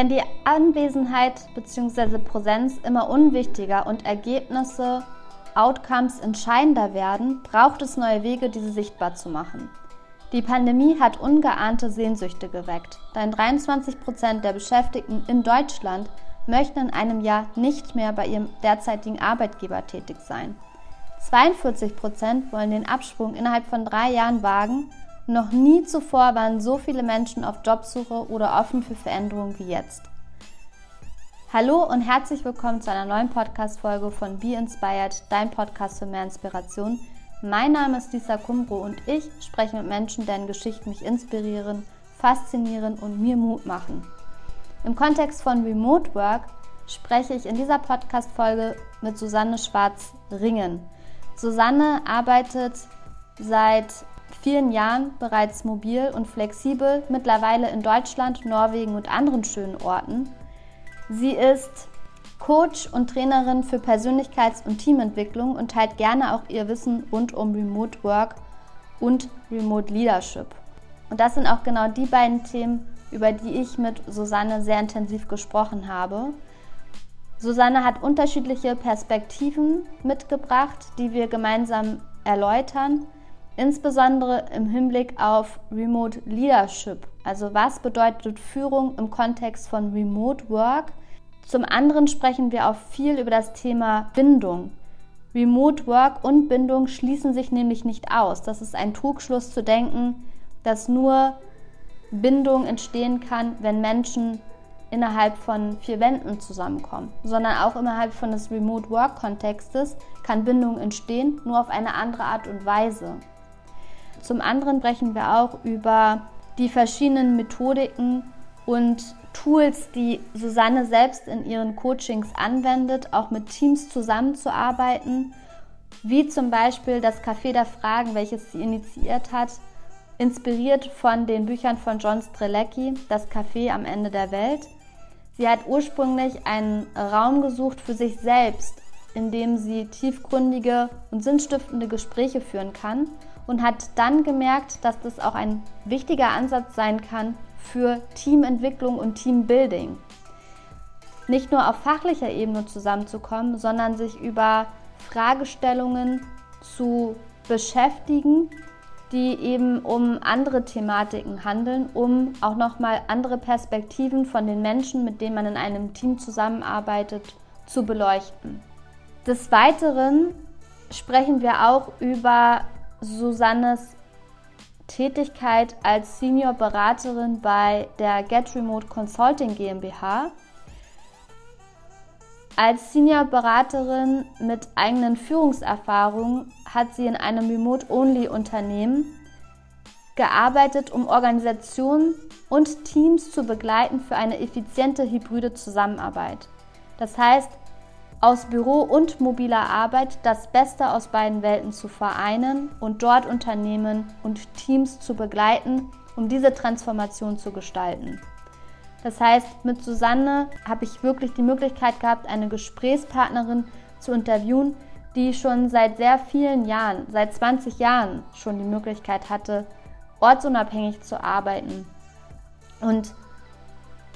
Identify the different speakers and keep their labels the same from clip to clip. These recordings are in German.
Speaker 1: Wenn die Anwesenheit bzw. Präsenz immer unwichtiger und Ergebnisse, Outcomes entscheidender werden, braucht es neue Wege, diese sichtbar zu machen. Die Pandemie hat ungeahnte Sehnsüchte geweckt, denn 23 Prozent der Beschäftigten in Deutschland möchten in einem Jahr nicht mehr bei ihrem derzeitigen Arbeitgeber tätig sein. 42 Prozent wollen den Absprung innerhalb von drei Jahren wagen noch nie zuvor waren so viele Menschen auf Jobsuche oder offen für Veränderungen wie jetzt. Hallo und herzlich willkommen zu einer neuen Podcast-Folge von Be Inspired, dein Podcast für mehr Inspiration. Mein Name ist Lisa Kumbro und ich spreche mit Menschen, deren Geschichten mich inspirieren, faszinieren und mir Mut machen. Im Kontext von Remote Work spreche ich in dieser Podcast-Folge mit Susanne Schwarz-Ringen. Susanne arbeitet seit vielen Jahren bereits mobil und flexibel, mittlerweile in Deutschland, Norwegen und anderen schönen Orten. Sie ist Coach und Trainerin für Persönlichkeits- und Teamentwicklung und teilt gerne auch ihr Wissen rund um Remote Work und Remote Leadership. Und das sind auch genau die beiden Themen, über die ich mit Susanne sehr intensiv gesprochen habe. Susanne hat unterschiedliche Perspektiven mitgebracht, die wir gemeinsam erläutern insbesondere im Hinblick auf Remote Leadership. Also was bedeutet Führung im Kontext von Remote Work? Zum anderen sprechen wir auch viel über das Thema Bindung. Remote Work und Bindung schließen sich nämlich nicht aus. Das ist ein Trugschluss zu denken, dass nur Bindung entstehen kann, wenn Menschen innerhalb von vier Wänden zusammenkommen, sondern auch innerhalb von des Remote Work Kontextes kann Bindung entstehen, nur auf eine andere Art und Weise. Zum anderen sprechen wir auch über die verschiedenen Methodiken und Tools, die Susanne selbst in ihren Coachings anwendet, auch mit Teams zusammenzuarbeiten, wie zum Beispiel das Café der Fragen, welches sie initiiert hat, inspiriert von den Büchern von John Strelecki, Das Café am Ende der Welt. Sie hat ursprünglich einen Raum gesucht für sich selbst, in dem sie tiefgründige und sinnstiftende Gespräche führen kann und hat dann gemerkt, dass das auch ein wichtiger Ansatz sein kann für Teamentwicklung und Teambuilding. Nicht nur auf fachlicher Ebene zusammenzukommen, sondern sich über Fragestellungen zu beschäftigen, die eben um andere Thematiken handeln, um auch nochmal andere Perspektiven von den Menschen, mit denen man in einem Team zusammenarbeitet, zu beleuchten. Des Weiteren sprechen wir auch über Susannes Tätigkeit als Senior Beraterin bei der Get Remote Consulting GmbH. Als Senior Beraterin mit eigenen Führungserfahrungen hat sie in einem Remote-Only-Unternehmen gearbeitet, um Organisationen und Teams zu begleiten für eine effiziente hybride Zusammenarbeit. Das heißt, aus Büro und mobiler Arbeit das Beste aus beiden Welten zu vereinen und dort Unternehmen und Teams zu begleiten, um diese Transformation zu gestalten. Das heißt, mit Susanne habe ich wirklich die Möglichkeit gehabt, eine Gesprächspartnerin zu interviewen, die schon seit sehr vielen Jahren, seit 20 Jahren schon die Möglichkeit hatte, ortsunabhängig zu arbeiten und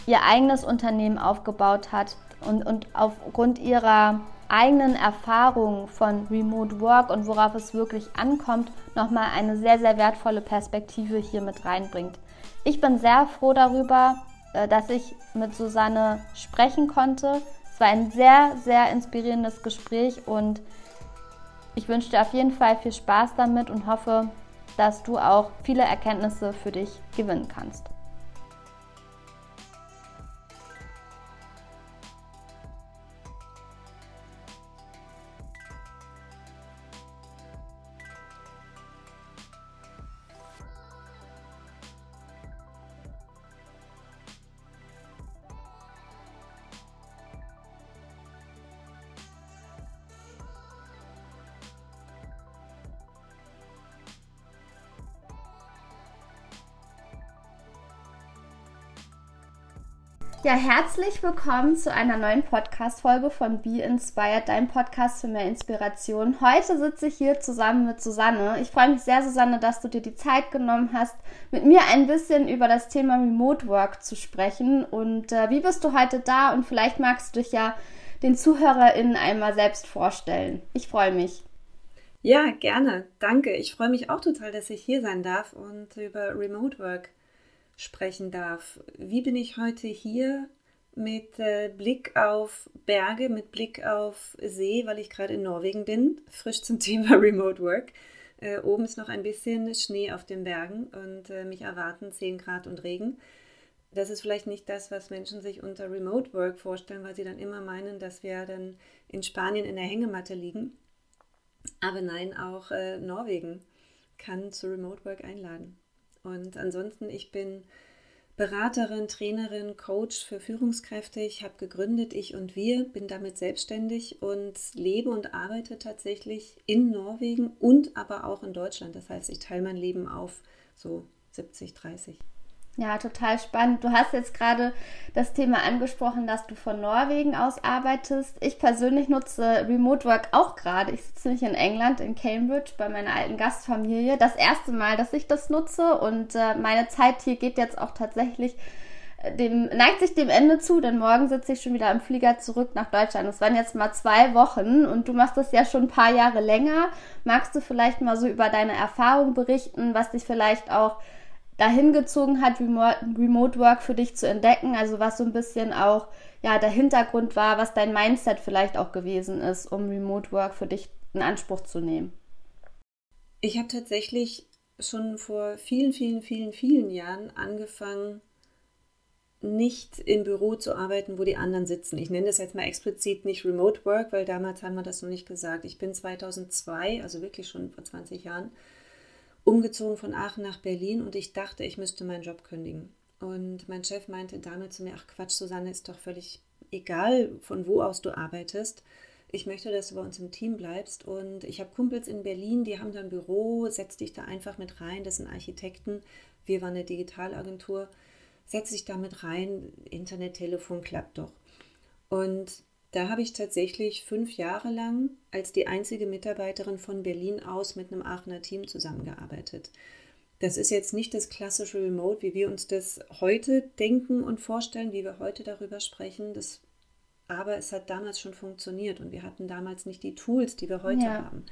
Speaker 1: ihr eigenes Unternehmen aufgebaut hat, und, und aufgrund ihrer eigenen Erfahrungen von Remote Work und worauf es wirklich ankommt, nochmal eine sehr, sehr wertvolle Perspektive hier mit reinbringt. Ich bin sehr froh darüber, äh, dass ich mit Susanne sprechen konnte. Es war ein sehr, sehr inspirierendes Gespräch und ich wünsche dir auf jeden Fall viel Spaß damit und hoffe, dass du auch viele Erkenntnisse für dich gewinnen kannst. Ja, herzlich willkommen zu einer neuen Podcast-Folge von Be Inspired, dein Podcast für mehr Inspiration. Heute sitze ich hier zusammen mit Susanne. Ich freue mich sehr, Susanne, dass du dir die Zeit genommen hast, mit mir ein bisschen über das Thema Remote Work zu sprechen. Und äh, wie bist du heute da? Und vielleicht magst du dich ja den ZuhörerInnen einmal selbst vorstellen. Ich freue mich.
Speaker 2: Ja, gerne. Danke. Ich freue mich auch total, dass ich hier sein darf und über Remote Work sprechen darf. Wie bin ich heute hier mit äh, Blick auf Berge, mit Blick auf See, weil ich gerade in Norwegen bin, frisch zum Thema Remote Work. Äh, oben ist noch ein bisschen Schnee auf den Bergen und äh, mich erwarten 10 Grad und Regen. Das ist vielleicht nicht das, was Menschen sich unter Remote Work vorstellen, weil sie dann immer meinen, dass wir dann in Spanien in der Hängematte liegen. Aber nein, auch äh, Norwegen kann zu Remote Work einladen. Und ansonsten, ich bin Beraterin, Trainerin, Coach für Führungskräfte. Ich habe gegründet Ich und Wir, bin damit selbstständig und lebe und arbeite tatsächlich in Norwegen und aber auch in Deutschland. Das heißt, ich teile mein Leben auf so 70, 30.
Speaker 1: Ja, total spannend. Du hast jetzt gerade das Thema angesprochen, dass du von Norwegen aus arbeitest. Ich persönlich nutze Remote Work auch gerade. Ich sitze nämlich in England, in Cambridge, bei meiner alten Gastfamilie. Das erste Mal, dass ich das nutze und äh, meine Zeit hier geht jetzt auch tatsächlich äh, dem, neigt sich dem Ende zu, denn morgen sitze ich schon wieder im Flieger zurück nach Deutschland. Das waren jetzt mal zwei Wochen und du machst das ja schon ein paar Jahre länger. Magst du vielleicht mal so über deine Erfahrung berichten, was dich vielleicht auch dahin gezogen hat, Remote Work für dich zu entdecken? Also was so ein bisschen auch ja der Hintergrund war, was dein Mindset vielleicht auch gewesen ist, um Remote Work für dich in Anspruch zu nehmen?
Speaker 2: Ich habe tatsächlich schon vor vielen, vielen, vielen, vielen Jahren angefangen, nicht im Büro zu arbeiten, wo die anderen sitzen. Ich nenne das jetzt mal explizit nicht Remote Work, weil damals haben wir das noch nicht gesagt. Ich bin 2002, also wirklich schon vor 20 Jahren, umgezogen von Aachen nach Berlin und ich dachte, ich müsste meinen Job kündigen. Und mein Chef meinte damals zu mir, ach Quatsch, Susanne, ist doch völlig egal, von wo aus du arbeitest. Ich möchte, dass du bei uns im Team bleibst. Und ich habe Kumpels in Berlin, die haben da ein Büro, setz dich da einfach mit rein, das sind Architekten. Wir waren eine Digitalagentur. Setz dich da mit rein, Internet, Telefon klappt doch. Und da habe ich tatsächlich fünf Jahre lang als die einzige Mitarbeiterin von Berlin aus mit einem Aachener Team zusammengearbeitet. Das ist jetzt nicht das klassische Remote, wie wir uns das heute denken und vorstellen, wie wir heute darüber sprechen. Das, aber es hat damals schon funktioniert und wir hatten damals nicht die Tools, die wir heute ja. haben.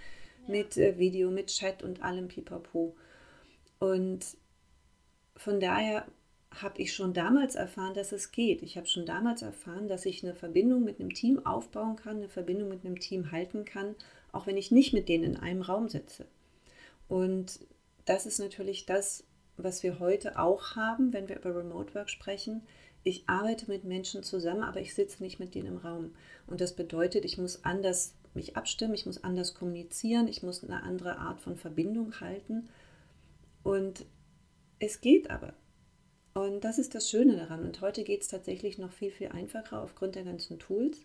Speaker 2: Mit äh, Video, mit Chat und allem Pipapo. Und von daher habe ich schon damals erfahren, dass es geht. Ich habe schon damals erfahren, dass ich eine Verbindung mit einem Team aufbauen kann, eine Verbindung mit einem Team halten kann, auch wenn ich nicht mit denen in einem Raum sitze. Und das ist natürlich das, was wir heute auch haben, wenn wir über Remote Work sprechen. Ich arbeite mit Menschen zusammen, aber ich sitze nicht mit denen im Raum. Und das bedeutet, ich muss anders mich abstimmen, ich muss anders kommunizieren, ich muss eine andere Art von Verbindung halten. Und es geht aber. Und das ist das Schöne daran. Und heute geht es tatsächlich noch viel, viel einfacher aufgrund der ganzen Tools.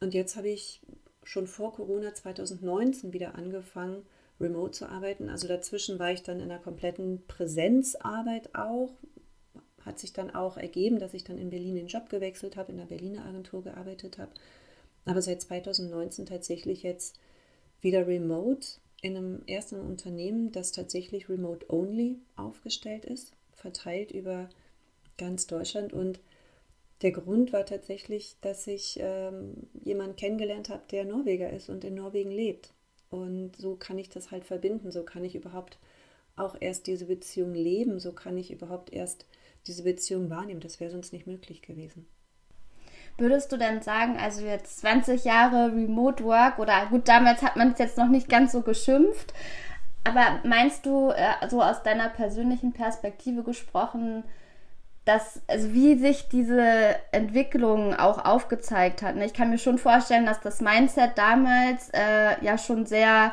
Speaker 2: Und jetzt habe ich schon vor Corona 2019 wieder angefangen, remote zu arbeiten. Also dazwischen war ich dann in einer kompletten Präsenzarbeit auch. Hat sich dann auch ergeben, dass ich dann in Berlin den Job gewechselt habe, in der Berliner Agentur gearbeitet habe. Aber seit 2019 tatsächlich jetzt wieder remote in einem ersten Unternehmen, das tatsächlich remote only aufgestellt ist verteilt über ganz Deutschland. Und der Grund war tatsächlich, dass ich ähm, jemanden kennengelernt habe, der Norweger ist und in Norwegen lebt. Und so kann ich das halt verbinden. So kann ich überhaupt auch erst diese Beziehung leben. So kann ich überhaupt erst diese Beziehung wahrnehmen. Das wäre sonst nicht möglich gewesen.
Speaker 1: Würdest du denn sagen, also jetzt 20 Jahre Remote Work oder gut, damals hat man es jetzt noch nicht ganz so geschimpft, aber meinst du, äh, so aus deiner persönlichen Perspektive gesprochen, dass, also wie sich diese Entwicklung auch aufgezeigt hat? Ne? Ich kann mir schon vorstellen, dass das Mindset damals äh, ja schon sehr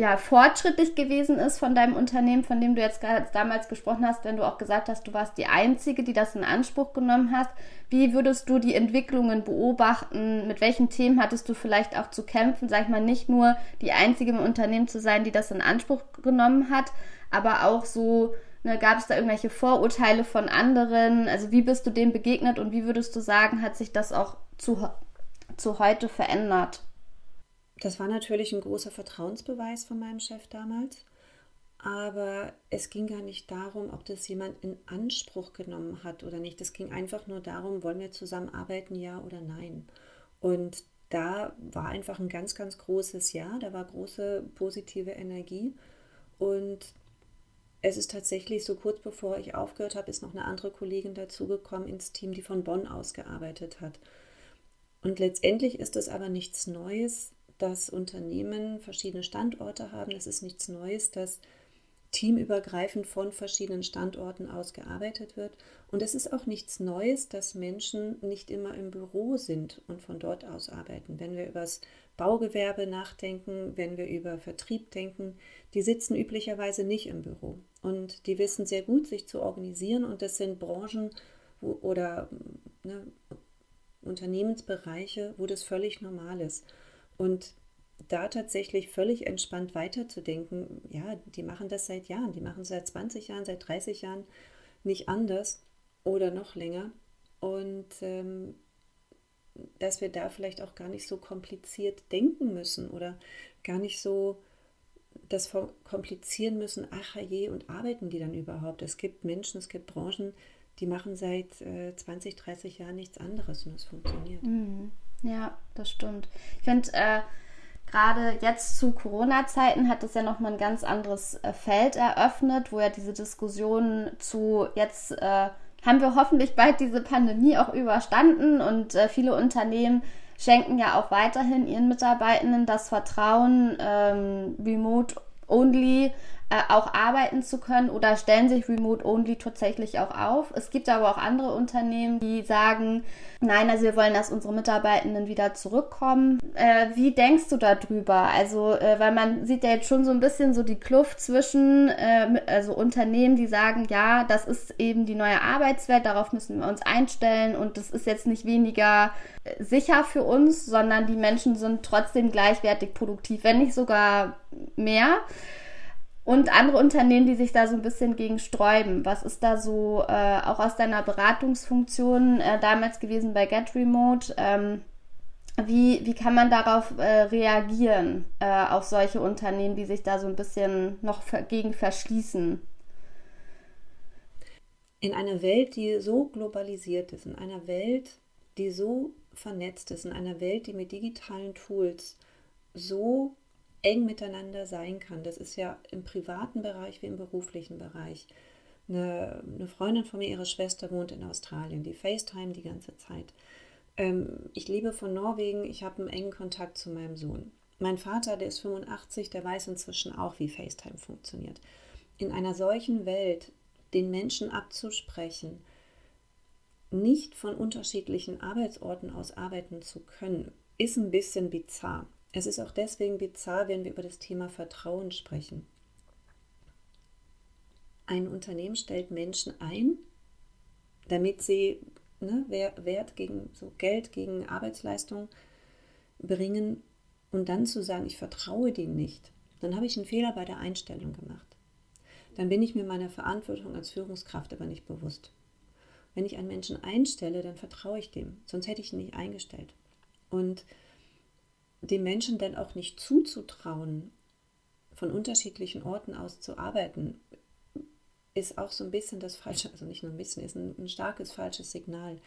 Speaker 1: ja, fortschrittlich gewesen ist von deinem Unternehmen, von dem du jetzt damals gesprochen hast, wenn du auch gesagt hast, du warst die Einzige, die das in Anspruch genommen hast. Wie würdest du die Entwicklungen beobachten? Mit welchen Themen hattest du vielleicht auch zu kämpfen? Sag ich mal, nicht nur die Einzige im Unternehmen zu sein, die das in Anspruch genommen hat, aber auch so Ne, Gab es da irgendwelche Vorurteile von anderen? Also wie bist du dem begegnet und wie würdest du sagen, hat sich das auch zu, zu heute verändert?
Speaker 2: Das war natürlich ein großer Vertrauensbeweis von meinem Chef damals. Aber es ging gar nicht darum, ob das jemand in Anspruch genommen hat oder nicht. Es ging einfach nur darum, wollen wir zusammenarbeiten, ja oder nein. Und da war einfach ein ganz, ganz großes Ja, da war große positive Energie. Und es ist tatsächlich so kurz bevor ich aufgehört habe, ist noch eine andere Kollegin dazugekommen ins Team, die von Bonn aus gearbeitet hat. Und letztendlich ist es aber nichts Neues, dass Unternehmen verschiedene Standorte haben. Es ist nichts Neues, dass teamübergreifend von verschiedenen Standorten aus gearbeitet wird. Und es ist auch nichts Neues, dass Menschen nicht immer im Büro sind und von dort aus arbeiten. Wenn wir über das Baugewerbe nachdenken, wenn wir über Vertrieb denken, die sitzen üblicherweise nicht im Büro. Und die wissen sehr gut, sich zu organisieren. Und das sind Branchen wo, oder ne, Unternehmensbereiche, wo das völlig normal ist. Und da tatsächlich völlig entspannt weiterzudenken, ja, die machen das seit Jahren, die machen es seit 20 Jahren, seit 30 Jahren nicht anders oder noch länger. Und ähm, dass wir da vielleicht auch gar nicht so kompliziert denken müssen oder gar nicht so das komplizieren müssen, ach je, und arbeiten die dann überhaupt? Es gibt Menschen, es gibt Branchen, die machen seit äh, 20, 30 Jahren nichts anderes und es funktioniert.
Speaker 1: Mhm. Ja, das stimmt. Ich finde, äh, gerade jetzt zu Corona-Zeiten hat es ja nochmal ein ganz anderes äh, Feld eröffnet, wo ja diese Diskussion zu jetzt äh, haben wir hoffentlich bald diese Pandemie auch überstanden und äh, viele Unternehmen schenken ja auch weiterhin ihren Mitarbeitenden das Vertrauen, ähm, remote only auch arbeiten zu können oder stellen sich Remote Only tatsächlich auch auf. Es gibt aber auch andere Unternehmen, die sagen, nein, also wir wollen, dass unsere Mitarbeitenden wieder zurückkommen. Äh, wie denkst du darüber? Also, äh, weil man sieht ja jetzt schon so ein bisschen so die Kluft zwischen äh, also Unternehmen, die sagen, ja, das ist eben die neue Arbeitswelt, darauf müssen wir uns einstellen und das ist jetzt nicht weniger äh, sicher für uns, sondern die Menschen sind trotzdem gleichwertig produktiv, wenn nicht sogar mehr und andere Unternehmen, die sich da so ein bisschen gegen sträuben. Was ist da so äh, auch aus deiner Beratungsfunktion äh, damals gewesen bei Get Remote? Ähm, wie, wie kann man darauf äh, reagieren, äh, auf solche Unternehmen, die sich da so ein bisschen noch gegen verschließen?
Speaker 2: In einer Welt, die so globalisiert ist, in einer Welt, die so vernetzt ist, in einer Welt, die mit digitalen Tools so eng miteinander sein kann. Das ist ja im privaten Bereich wie im beruflichen Bereich. Eine, eine Freundin von mir, ihre Schwester, wohnt in Australien. Die FaceTime die ganze Zeit. Ähm, ich lebe von Norwegen. Ich habe einen engen Kontakt zu meinem Sohn. Mein Vater, der ist 85, der weiß inzwischen auch, wie FaceTime funktioniert. In einer solchen Welt den Menschen abzusprechen, nicht von unterschiedlichen Arbeitsorten aus arbeiten zu können, ist ein bisschen bizarr. Es ist auch deswegen bizarr, wenn wir über das Thema Vertrauen sprechen. Ein Unternehmen stellt Menschen ein, damit sie ne, Wert gegen so Geld gegen Arbeitsleistung bringen und dann zu sagen, ich vertraue denen nicht, dann habe ich einen Fehler bei der Einstellung gemacht. Dann bin ich mir meiner Verantwortung als Führungskraft aber nicht bewusst. Wenn ich einen Menschen einstelle, dann vertraue ich dem, sonst hätte ich ihn nicht eingestellt. Und den Menschen dann auch nicht zuzutrauen, von unterschiedlichen Orten aus zu arbeiten, ist auch so ein bisschen das falsche, also nicht nur ein bisschen, ist ein, ein starkes falsches Signal.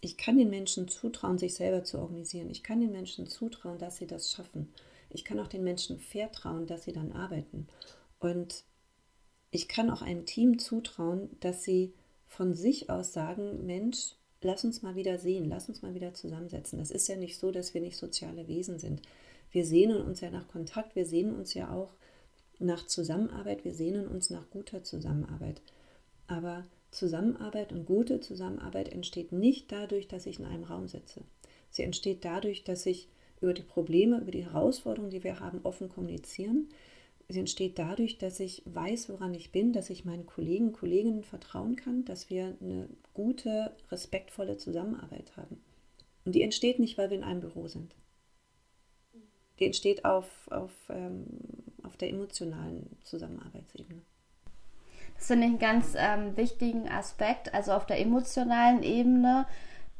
Speaker 2: Ich kann den Menschen zutrauen, sich selber zu organisieren. Ich kann den Menschen zutrauen, dass sie das schaffen. Ich kann auch den Menschen vertrauen, dass sie dann arbeiten. Und ich kann auch einem Team zutrauen, dass sie von sich aus sagen, Mensch, lass uns mal wieder sehen, lass uns mal wieder zusammensetzen. Das ist ja nicht so, dass wir nicht soziale Wesen sind. Wir sehnen uns ja nach Kontakt, wir sehnen uns ja auch nach Zusammenarbeit, wir sehnen uns nach guter Zusammenarbeit. Aber Zusammenarbeit und gute Zusammenarbeit entsteht nicht dadurch, dass ich in einem Raum sitze. Sie entsteht dadurch, dass ich über die Probleme, über die Herausforderungen, die wir haben, offen kommunizieren, sie entsteht dadurch, dass ich weiß, woran ich bin, dass ich meinen Kollegen, Kolleginnen vertrauen kann, dass wir eine gute, respektvolle Zusammenarbeit haben. Und die entsteht nicht, weil wir in einem Büro sind. Die entsteht auf, auf, ähm, auf der emotionalen Zusammenarbeitsebene.
Speaker 1: Das finde ich einen ganz ähm, wichtigen Aspekt, also auf der emotionalen Ebene.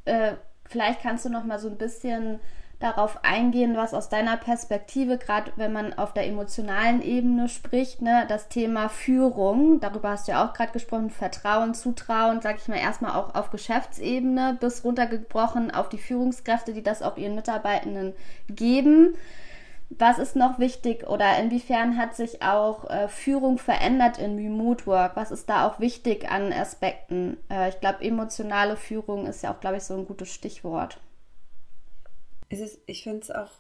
Speaker 1: Äh, vielleicht kannst du noch mal so ein bisschen darauf eingehen, was aus deiner Perspektive, gerade wenn man auf der emotionalen Ebene spricht, ne, das Thema Führung, darüber hast du ja auch gerade gesprochen, Vertrauen, Zutrauen, sag ich mal, erstmal auch auf Geschäftsebene bis runtergebrochen auf die Führungskräfte, die das auch ihren Mitarbeitenden geben. Was ist noch wichtig oder inwiefern hat sich auch äh, Führung verändert in Remote Work? Was ist da auch wichtig an Aspekten? Äh, ich glaube, emotionale Führung ist ja auch, glaube ich, so ein gutes Stichwort
Speaker 2: es ist, ich finde es auch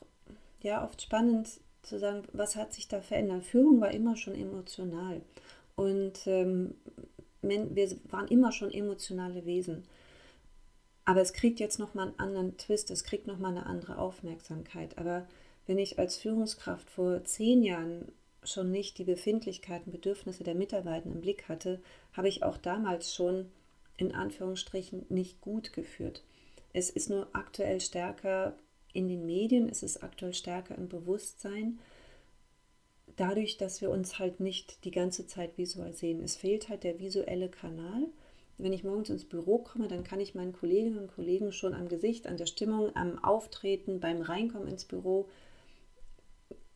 Speaker 2: ja, oft spannend zu sagen, was hat sich da verändert. Führung war immer schon emotional. Und ähm, wir waren immer schon emotionale Wesen. Aber es kriegt jetzt nochmal einen anderen Twist, es kriegt nochmal eine andere Aufmerksamkeit. Aber wenn ich als Führungskraft vor zehn Jahren schon nicht die Befindlichkeiten, Bedürfnisse der Mitarbeiter im Blick hatte, habe ich auch damals schon in Anführungsstrichen nicht gut geführt. Es ist nur aktuell stärker in den Medien ist es aktuell stärker im Bewusstsein, dadurch, dass wir uns halt nicht die ganze Zeit visuell sehen. Es fehlt halt der visuelle Kanal. Wenn ich morgens ins Büro komme, dann kann ich meinen Kolleginnen und Kollegen schon am Gesicht, an der Stimmung, am Auftreten, beim Reinkommen ins Büro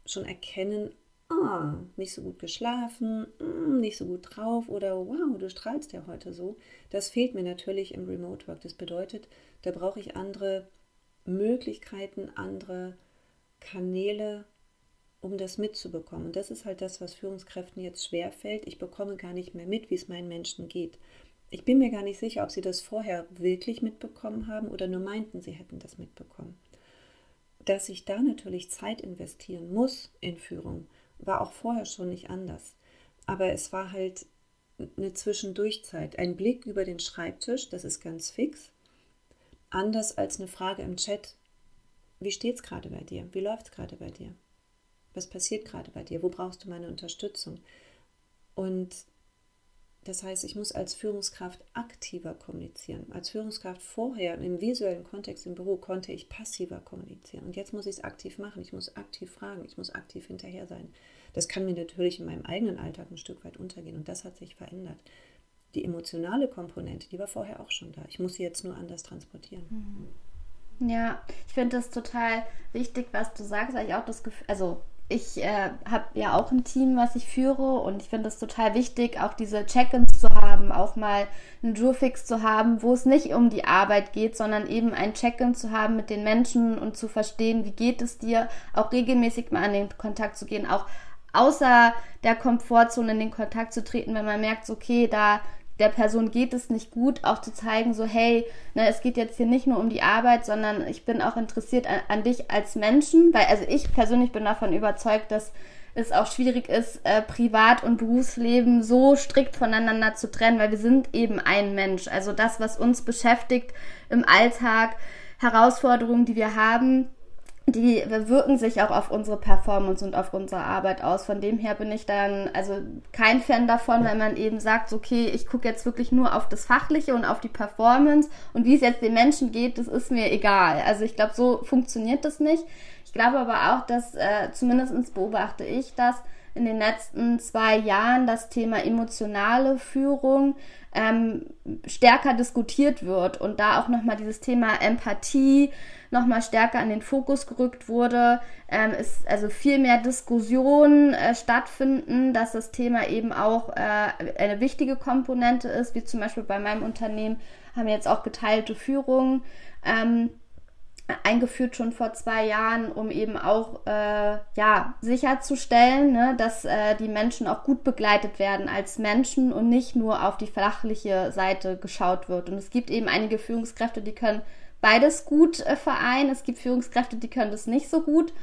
Speaker 2: schon erkennen, ah, nicht so gut geschlafen, mm, nicht so gut drauf oder wow, du strahlst ja heute so. Das fehlt mir natürlich im Remote Work. Das bedeutet, da brauche ich andere Möglichkeiten, andere Kanäle, um das mitzubekommen. Und das ist halt das, was Führungskräften jetzt schwerfällt. Ich bekomme gar nicht mehr mit, wie es meinen Menschen geht. Ich bin mir gar nicht sicher, ob sie das vorher wirklich mitbekommen haben oder nur meinten, sie hätten das mitbekommen. Dass ich da natürlich Zeit investieren muss in Führung, war auch vorher schon nicht anders. Aber es war halt eine Zwischendurchzeit. Ein Blick über den Schreibtisch, das ist ganz fix anders als eine Frage im Chat. Wie steht es gerade bei dir? Wie läuft es gerade bei dir? Was passiert gerade bei dir? Wo brauchst du meine Unterstützung? Und das heißt, ich muss als Führungskraft aktiver kommunizieren. Als Führungskraft vorher im visuellen Kontext im Büro konnte ich passiver kommunizieren. Und jetzt muss ich es aktiv machen. Ich muss aktiv fragen. Ich muss aktiv hinterher sein. Das kann mir natürlich in meinem eigenen Alltag ein Stück weit untergehen. Und das hat sich verändert die emotionale Komponente, die war vorher auch schon da. Ich muss sie jetzt nur anders transportieren.
Speaker 1: Mhm. Ja, ich finde das total wichtig, was du sagst, weil ich auch das Gefühl, also ich äh, habe ja auch ein Team, was ich führe und ich finde es total wichtig, auch diese Check-ins zu haben, auch mal einen Jurfix zu haben, wo es nicht um die Arbeit geht, sondern eben ein Check-in zu haben mit den Menschen und zu verstehen, wie geht es dir, auch regelmäßig mal an den Kontakt zu gehen, auch außer der Komfortzone in den Kontakt zu treten, wenn man merkt, okay, da der Person geht es nicht gut, auch zu zeigen, so hey, ne, es geht jetzt hier nicht nur um die Arbeit, sondern ich bin auch interessiert an, an dich als Menschen, weil also ich persönlich bin davon überzeugt, dass es auch schwierig ist, äh, Privat- und Berufsleben so strikt voneinander zu trennen, weil wir sind eben ein Mensch. Also das, was uns beschäftigt im Alltag, Herausforderungen, die wir haben, die wirken sich auch auf unsere Performance und auf unsere Arbeit aus. Von dem her bin ich dann also kein Fan davon, wenn man eben sagt, okay, ich gucke jetzt wirklich nur auf das Fachliche und auf die Performance und wie es jetzt den Menschen geht, das ist mir egal. Also ich glaube, so funktioniert das nicht. Ich glaube aber auch, dass äh, zumindest beobachte ich das in den letzten zwei Jahren das Thema emotionale Führung ähm, stärker diskutiert wird und da auch nochmal dieses Thema Empathie nochmal stärker an den Fokus gerückt wurde, ähm, ist also viel mehr Diskussionen äh, stattfinden, dass das Thema eben auch äh, eine wichtige Komponente ist, wie zum Beispiel bei meinem Unternehmen haben wir jetzt auch geteilte Führung. Ähm, eingeführt schon vor zwei Jahren, um eben auch äh, ja sicherzustellen, ne, dass äh, die Menschen auch gut begleitet werden als Menschen und nicht nur auf die flachliche Seite geschaut wird. Und es gibt eben einige Führungskräfte, die können beides gut äh, vereinen. Es gibt Führungskräfte, die können das nicht so gut.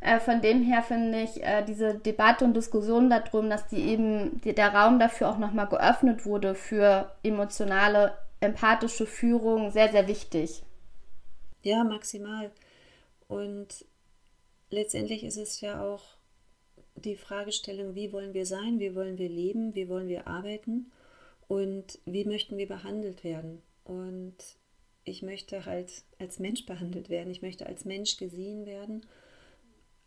Speaker 1: Äh, von dem her finde ich äh, diese Debatte und Diskussion darum, dass die eben die, der Raum dafür auch nochmal geöffnet wurde für emotionale, empathische Führung sehr, sehr wichtig.
Speaker 2: Ja, maximal. Und letztendlich ist es ja auch die Fragestellung, wie wollen wir sein, wie wollen wir leben, wie wollen wir arbeiten und wie möchten wir behandelt werden. Und ich möchte halt als Mensch behandelt werden, ich möchte als Mensch gesehen werden,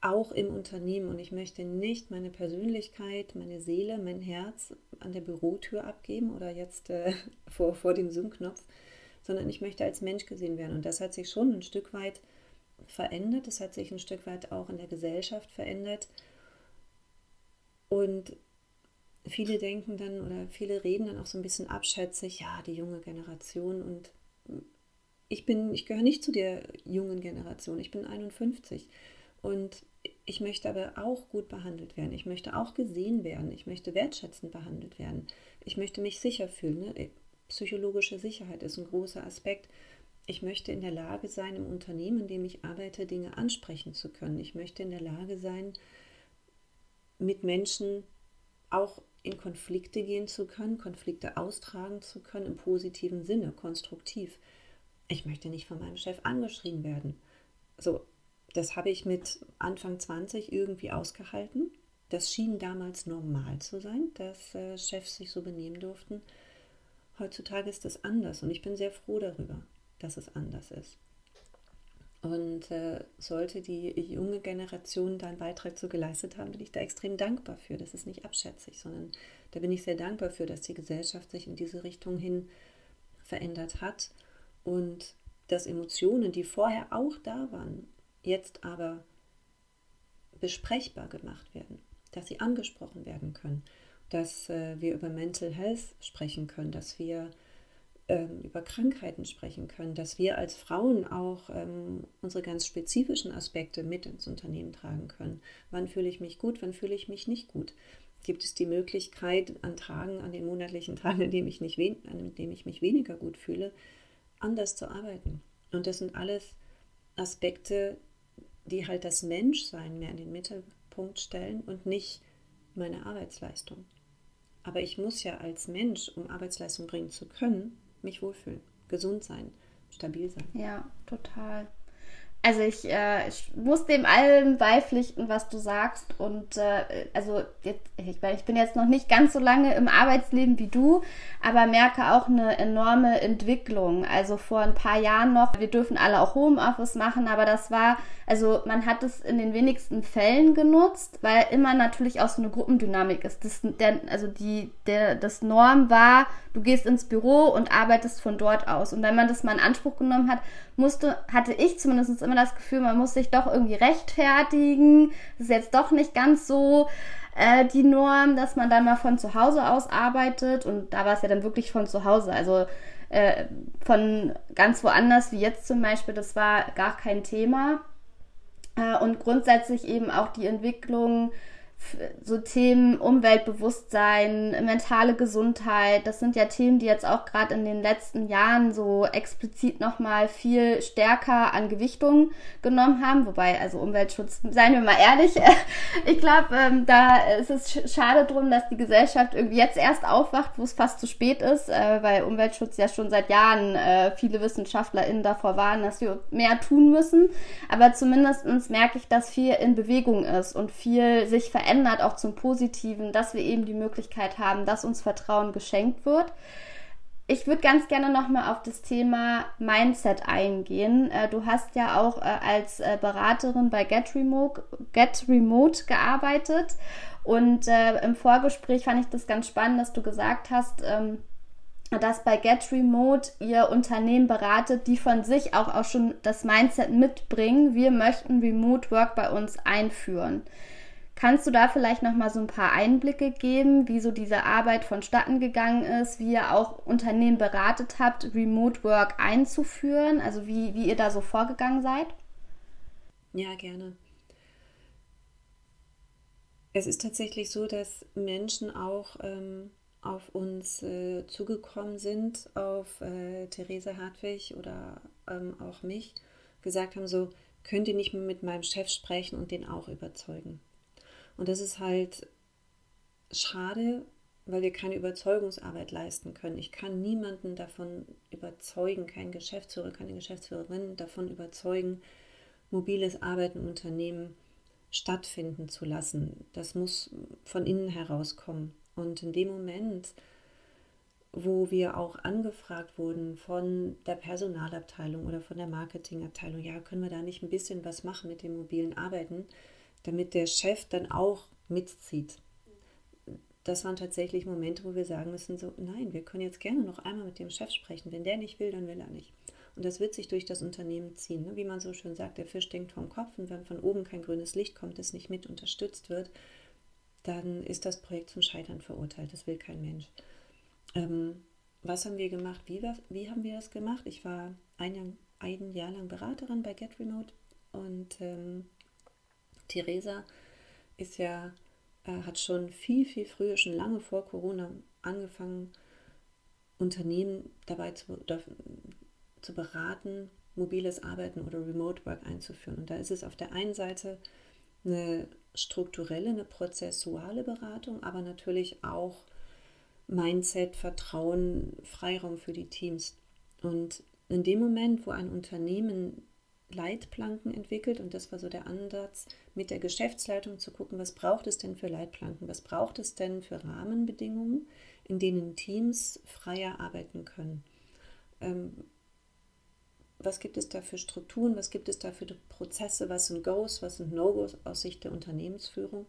Speaker 2: auch im Unternehmen. Und ich möchte nicht meine Persönlichkeit, meine Seele, mein Herz an der Bürotür abgeben oder jetzt äh, vor, vor dem Zoom-Knopf, sondern ich möchte als Mensch gesehen werden. Und das hat sich schon ein Stück weit verändert. Das hat sich ein Stück weit auch in der Gesellschaft verändert. Und viele denken dann oder viele reden dann auch so ein bisschen abschätzig, ja, die junge Generation. Und ich bin, ich gehöre nicht zu der jungen Generation. Ich bin 51. Und ich möchte aber auch gut behandelt werden. Ich möchte auch gesehen werden. Ich möchte wertschätzend behandelt werden. Ich möchte mich sicher fühlen. Ne? Psychologische Sicherheit ist ein großer Aspekt. Ich möchte in der Lage sein, im Unternehmen, in dem ich arbeite, Dinge ansprechen zu können. Ich möchte in der Lage sein, mit Menschen auch in Konflikte gehen zu können, Konflikte austragen zu können im positiven Sinne, konstruktiv. Ich möchte nicht von meinem Chef angeschrien werden. So, das habe ich mit Anfang 20 irgendwie ausgehalten. Das schien damals normal zu sein, dass äh, Chefs sich so benehmen durften. Heutzutage ist das anders und ich bin sehr froh darüber, dass es anders ist. Und äh, sollte die junge Generation da einen Beitrag zu geleistet haben, bin ich da extrem dankbar für. Das ist nicht abschätzig, sondern da bin ich sehr dankbar für, dass die Gesellschaft sich in diese Richtung hin verändert hat und dass Emotionen, die vorher auch da waren, jetzt aber besprechbar gemacht werden, dass sie angesprochen werden können, dass äh, wir über Mental Health sprechen können, dass wir ähm, über Krankheiten sprechen können, dass wir als Frauen auch ähm, unsere ganz spezifischen Aspekte mit ins Unternehmen tragen können. Wann fühle ich mich gut, wann fühle ich mich nicht gut? Gibt es die Möglichkeit, an Tagen, an den monatlichen Tagen, an denen ich, nicht an denen ich mich weniger gut fühle, anders zu arbeiten? Und das sind alles Aspekte, die halt das Menschsein mehr in den Mittelpunkt stellen und nicht meine Arbeitsleistung. Aber ich muss ja als Mensch, um Arbeitsleistung bringen zu können, mich wohlfühlen, gesund sein, stabil sein.
Speaker 1: Ja, total. Also ich, äh, ich muss dem allem beipflichten, was du sagst. Und äh, also jetzt, ich, ich bin jetzt noch nicht ganz so lange im Arbeitsleben wie du, aber merke auch eine enorme Entwicklung. Also vor ein paar Jahren noch, wir dürfen alle auch Homeoffice machen, aber das war, also man hat es in den wenigsten Fällen genutzt, weil immer natürlich auch so eine Gruppendynamik ist. Das, der, also die, der, das Norm war, du gehst ins Büro und arbeitest von dort aus. Und wenn man das mal in Anspruch genommen hat, musste, hatte ich zumindest immer das Gefühl, man muss sich doch irgendwie rechtfertigen. Das ist jetzt doch nicht ganz so äh, die Norm, dass man dann mal von zu Hause aus arbeitet. Und da war es ja dann wirklich von zu Hause. Also äh, von ganz woanders, wie jetzt zum Beispiel, das war gar kein Thema. Äh, und grundsätzlich eben auch die Entwicklung so Themen Umweltbewusstsein, mentale Gesundheit, das sind ja Themen, die jetzt auch gerade in den letzten Jahren so explizit nochmal viel stärker an Gewichtung genommen haben. Wobei, also Umweltschutz, seien wir mal ehrlich, ich glaube, ähm, da ist es schade drum, dass die Gesellschaft irgendwie jetzt erst aufwacht, wo es fast zu spät ist, äh, weil Umweltschutz ja schon seit Jahren äh, viele WissenschaftlerInnen davor warnen, dass wir mehr tun müssen. Aber zumindestens merke ich, dass viel in Bewegung ist und viel sich verändert verändert, auch zum Positiven, dass wir eben die Möglichkeit haben, dass uns Vertrauen geschenkt wird. Ich würde ganz gerne nochmal auf das Thema Mindset eingehen. Äh, du hast ja auch äh, als äh, Beraterin bei Get Remote, Get Remote gearbeitet und im Vorgespräch fand ich das ganz spannend, dass du gesagt hast, ähm, dass bei Get Remote ihr Unternehmen beratet, die von sich auch, auch schon das Mindset mitbringen. Wir möchten Remote Work bei uns einführen. Kannst du da vielleicht noch mal so ein paar Einblicke geben, wie so diese Arbeit vonstatten gegangen ist, wie ihr auch Unternehmen beratet habt, Remote Work einzuführen, also wie, wie ihr da so vorgegangen seid?
Speaker 2: Ja, gerne. Es ist tatsächlich so, dass Menschen auch ähm, auf uns äh, zugekommen sind, auf äh, Therese Hartwig oder ähm, auch mich, gesagt haben, so, könnt ihr nicht mit meinem Chef sprechen und den auch überzeugen. Und das ist halt schade, weil wir keine Überzeugungsarbeit leisten können. Ich kann niemanden davon überzeugen, keinen Geschäftsführer, keine Geschäftsführerin davon überzeugen, mobiles Arbeiten im Unternehmen stattfinden zu lassen. Das muss von innen herauskommen. Und in dem Moment, wo wir auch angefragt wurden von der Personalabteilung oder von der Marketingabteilung, ja, können wir da nicht ein bisschen was machen mit dem mobilen Arbeiten, damit der Chef dann auch mitzieht. Das waren tatsächlich Momente, wo wir sagen müssen, so, nein, wir können jetzt gerne noch einmal mit dem Chef sprechen. Wenn der nicht will, dann will er nicht. Und das wird sich durch das Unternehmen ziehen. Ne? Wie man so schön sagt, der Fisch stinkt vom Kopf und wenn von oben kein grünes Licht kommt, das nicht mit unterstützt wird, dann ist das Projekt zum Scheitern verurteilt. Das will kein Mensch. Ähm, was haben wir gemacht? Wie, wie haben wir das gemacht? Ich war ein Jahr, ein Jahr lang Beraterin bei Get Remote und ähm, Theresa ist ja, äh, hat schon viel, viel früher, schon lange vor Corona angefangen, Unternehmen dabei zu, da, zu beraten, mobiles Arbeiten oder Remote Work einzuführen. Und da ist es auf der einen Seite eine strukturelle, eine prozessuale Beratung, aber natürlich auch Mindset, Vertrauen, Freiraum für die Teams. Und in dem Moment, wo ein Unternehmen Leitplanken entwickelt, und das war so der Ansatz, mit der Geschäftsleitung zu gucken, was braucht es denn für Leitplanken, was braucht es denn für Rahmenbedingungen, in denen Teams freier arbeiten können. Ähm, was gibt es da für Strukturen, was gibt es da für Prozesse, was sind Goes, was sind No-Gos aus Sicht der Unternehmensführung.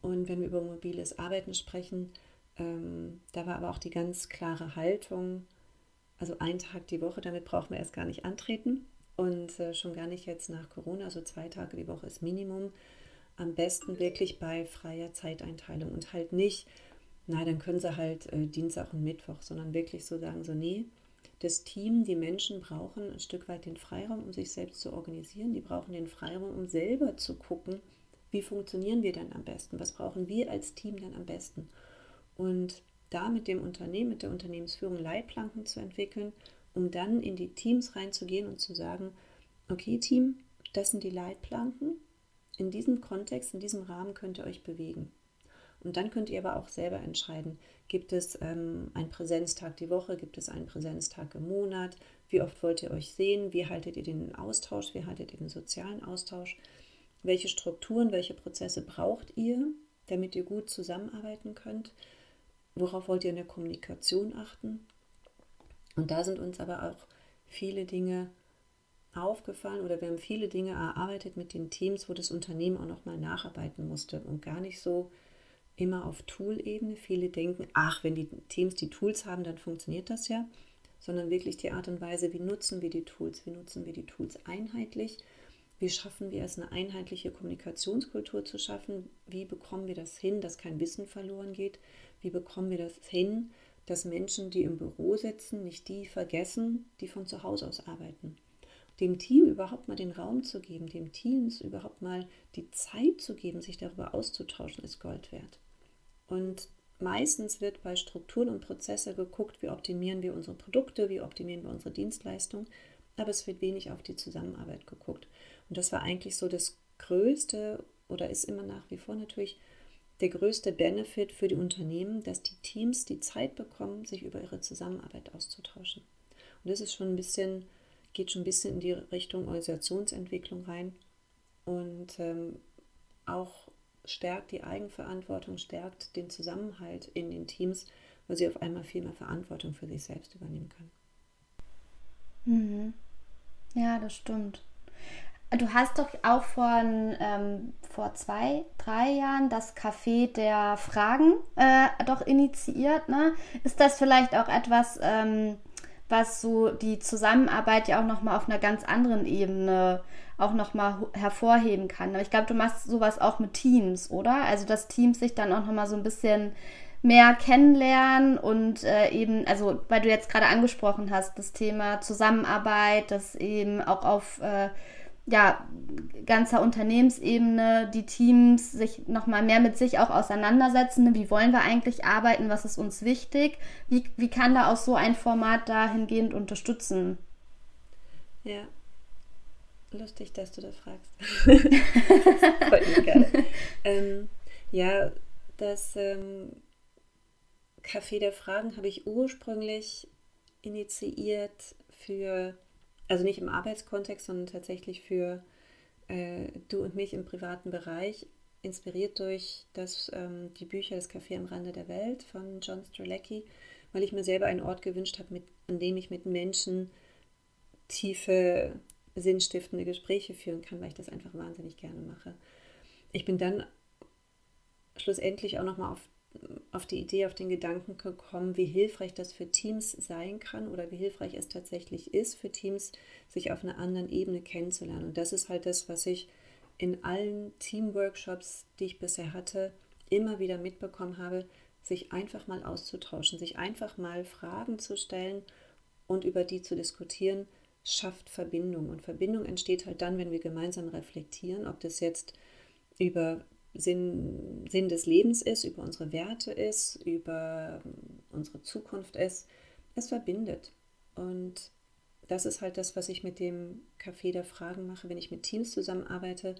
Speaker 2: Und wenn wir über mobiles Arbeiten sprechen, ähm, da war aber auch die ganz klare Haltung, also ein Tag die Woche, damit brauchen wir erst gar nicht antreten und äh, schon gar nicht jetzt nach Corona, also zwei Tage die Woche ist Minimum. Am besten wirklich bei freier Zeiteinteilung und halt nicht, na, dann können sie halt äh, Dienstag und Mittwoch, sondern wirklich so sagen, so, nee, das Team, die Menschen brauchen ein Stück weit den Freiraum, um sich selbst zu organisieren. Die brauchen den Freiraum, um selber zu gucken, wie funktionieren wir dann am besten, was brauchen wir als Team dann am besten. Und da mit dem Unternehmen, mit der Unternehmensführung Leitplanken zu entwickeln, um dann in die Teams reinzugehen und zu sagen, okay Team, das sind die Leitplanken. In diesem Kontext, in diesem Rahmen könnt ihr euch bewegen. Und dann könnt ihr aber auch selber entscheiden, gibt es ähm, einen Präsenztag die Woche, gibt es einen Präsenztag im Monat, wie oft wollt ihr euch sehen, wie haltet ihr den Austausch, wie haltet ihr den sozialen Austausch, welche Strukturen, welche Prozesse braucht ihr, damit ihr gut zusammenarbeiten könnt, worauf wollt ihr in der Kommunikation achten. Und da sind uns aber auch viele Dinge aufgefallen oder wir haben viele Dinge erarbeitet mit den Teams, wo das Unternehmen auch nochmal nacharbeiten musste und gar nicht so immer auf Tool-Ebene. Viele denken, ach, wenn die Teams die Tools haben, dann funktioniert das ja, sondern wirklich die Art und Weise, wie nutzen wir die Tools, wie nutzen wir die Tools einheitlich, wie schaffen wir es, eine einheitliche Kommunikationskultur zu schaffen, wie bekommen wir das hin, dass kein Wissen verloren geht, wie bekommen wir das hin, dass Menschen, die im Büro sitzen, nicht die vergessen, die von zu Hause aus arbeiten dem Team überhaupt mal den Raum zu geben, dem Teams überhaupt mal die Zeit zu geben, sich darüber auszutauschen, ist Gold wert. Und meistens wird bei Strukturen und Prozesse geguckt, wie optimieren wir unsere Produkte, wie optimieren wir unsere Dienstleistung, aber es wird wenig auf die Zusammenarbeit geguckt. Und das war eigentlich so das größte oder ist immer nach wie vor natürlich der größte Benefit für die Unternehmen, dass die Teams die Zeit bekommen, sich über ihre Zusammenarbeit auszutauschen. Und das ist schon ein bisschen, geht schon ein bisschen in die Richtung Organisationsentwicklung rein und ähm, auch stärkt die Eigenverantwortung, stärkt den Zusammenhalt in den Teams, weil sie auf einmal viel mehr Verantwortung für sich selbst übernehmen können.
Speaker 1: Mhm. Ja, das stimmt. Du hast doch auch von, ähm, vor zwei, drei Jahren das Café der Fragen äh, doch initiiert. Ne? Ist das vielleicht auch etwas, ähm, was so die Zusammenarbeit ja auch nochmal auf einer ganz anderen Ebene auch nochmal hervorheben kann. Aber ich glaube, du machst sowas auch mit Teams, oder? Also, dass Teams sich dann auch nochmal so ein bisschen mehr kennenlernen und äh, eben, also weil du jetzt gerade angesprochen hast, das Thema Zusammenarbeit, das eben auch auf äh, ja, ganzer Unternehmensebene die Teams sich nochmal mehr mit sich auch auseinandersetzen. Ne? Wie wollen wir eigentlich arbeiten? Was ist uns wichtig? Wie, wie kann da auch so ein Format dahingehend unterstützen?
Speaker 2: Ja, lustig, dass du das fragst. Gerade. Ähm, ja, das ähm, Café der Fragen habe ich ursprünglich initiiert für, also nicht im Arbeitskontext, sondern tatsächlich für äh, du und mich im privaten Bereich, inspiriert durch das, ähm, die Bücher Das Café am Rande der Welt von John Strzelecki, weil ich mir selber einen Ort gewünscht habe, an dem ich mit Menschen tiefe sinnstiftende Gespräche führen kann, weil ich das einfach wahnsinnig gerne mache. ich bin dann schlussendlich auch nochmal auf, auf die Idee, auf den Gedanken gekommen, wie hilfreich das für Teams sein kann oder wie hilfreich es tatsächlich ist für Teams, sich auf einer anderen Ebene kennenzulernen. Und das ist halt das, was ich in allen Teamworkshops, die ich bisher hatte, immer wieder mitbekommen habe, sich einfach mal auszutauschen, sich einfach mal Fragen zu stellen und über die zu diskutieren, schafft Verbindung. Und Verbindung entsteht halt dann, wenn wir gemeinsam reflektieren, ob das jetzt über Sinn, Sinn des Lebens ist, über unsere Werte ist, über unsere Zukunft ist. Es verbindet. Und das ist halt das, was ich mit dem Café der Fragen mache, wenn ich mit Teams zusammenarbeite,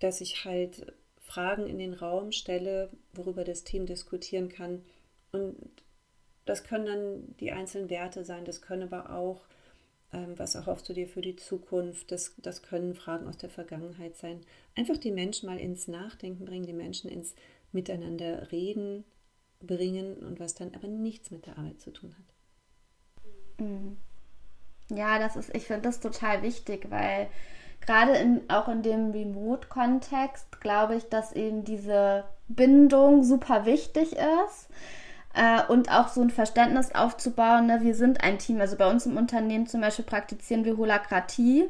Speaker 2: dass ich halt Fragen in den Raum stelle, worüber das Team diskutieren kann. Und das können dann die einzelnen Werte sein, das können aber auch, ähm, was erhoffst du dir für die Zukunft, das, das können Fragen aus der Vergangenheit sein. Einfach die Menschen mal ins Nachdenken bringen, die Menschen ins Miteinander reden bringen und was dann aber nichts mit der Arbeit zu tun hat.
Speaker 1: Mhm. Ja, das ist, ich finde das total wichtig, weil gerade in, auch in dem Remote-Kontext glaube ich, dass eben diese Bindung super wichtig ist. Äh, und auch so ein Verständnis aufzubauen, ne, wir sind ein Team. Also bei uns im Unternehmen zum Beispiel praktizieren wir Holakratie.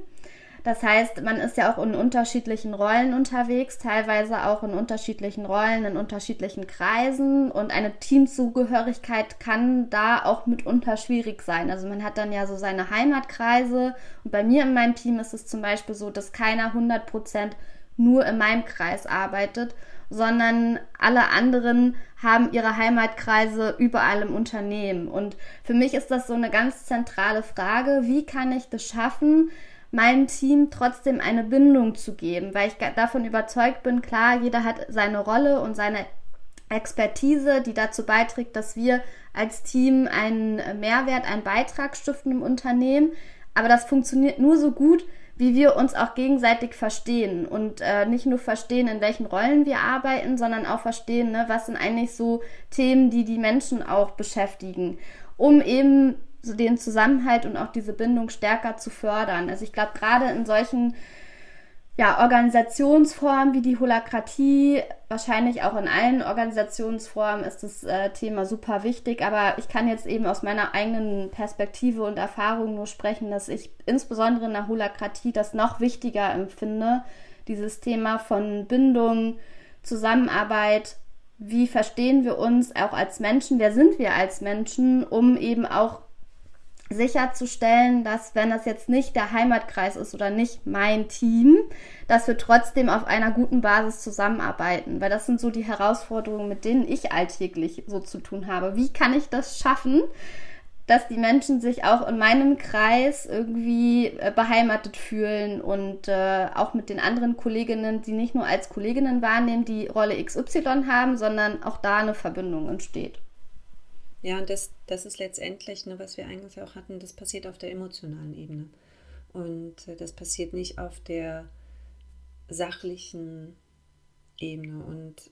Speaker 1: Das heißt, man ist ja auch in unterschiedlichen Rollen unterwegs, teilweise auch in unterschiedlichen Rollen, in unterschiedlichen Kreisen und eine Teamzugehörigkeit kann da auch mitunter schwierig sein. Also man hat dann ja so seine Heimatkreise und bei mir in meinem Team ist es zum Beispiel so, dass keiner 100 Prozent nur in meinem Kreis arbeitet, sondern alle anderen haben ihre Heimatkreise überall im Unternehmen. Und für mich ist das so eine ganz zentrale Frage, wie kann ich das schaffen, meinem Team trotzdem eine Bindung zu geben, weil ich davon überzeugt bin, klar, jeder hat seine Rolle und seine Expertise, die dazu beiträgt, dass wir als Team einen Mehrwert, einen Beitrag stiften im Unternehmen. Aber das funktioniert nur so gut, wie wir uns auch gegenseitig verstehen und äh, nicht nur verstehen, in welchen Rollen wir arbeiten, sondern auch verstehen, ne, was sind eigentlich so Themen, die die Menschen auch beschäftigen, um eben so den Zusammenhalt und auch diese Bindung stärker zu fördern. Also ich glaube, gerade in solchen ja, Organisationsformen wie die Holakratie, wahrscheinlich auch in allen Organisationsformen ist das äh, Thema super wichtig, aber ich kann jetzt eben aus meiner eigenen Perspektive und Erfahrung nur sprechen, dass ich insbesondere in der Holakratie das noch wichtiger empfinde, dieses Thema von Bindung, Zusammenarbeit, wie verstehen wir uns auch als Menschen, wer sind wir als Menschen, um eben auch sicherzustellen, dass wenn das jetzt nicht der Heimatkreis ist oder nicht mein Team, dass wir trotzdem auf einer guten Basis zusammenarbeiten, weil das sind so die Herausforderungen, mit denen ich alltäglich so zu tun habe. Wie kann ich das schaffen, dass die Menschen sich auch in meinem Kreis irgendwie äh, beheimatet fühlen und äh, auch mit den anderen Kolleginnen, die nicht nur als Kolleginnen wahrnehmen, die Rolle XY haben, sondern auch da eine Verbindung entsteht.
Speaker 2: Ja, und das, das ist letztendlich, ne, was wir eigentlich auch hatten, das passiert auf der emotionalen Ebene. Und äh, das passiert nicht auf der sachlichen Ebene. Und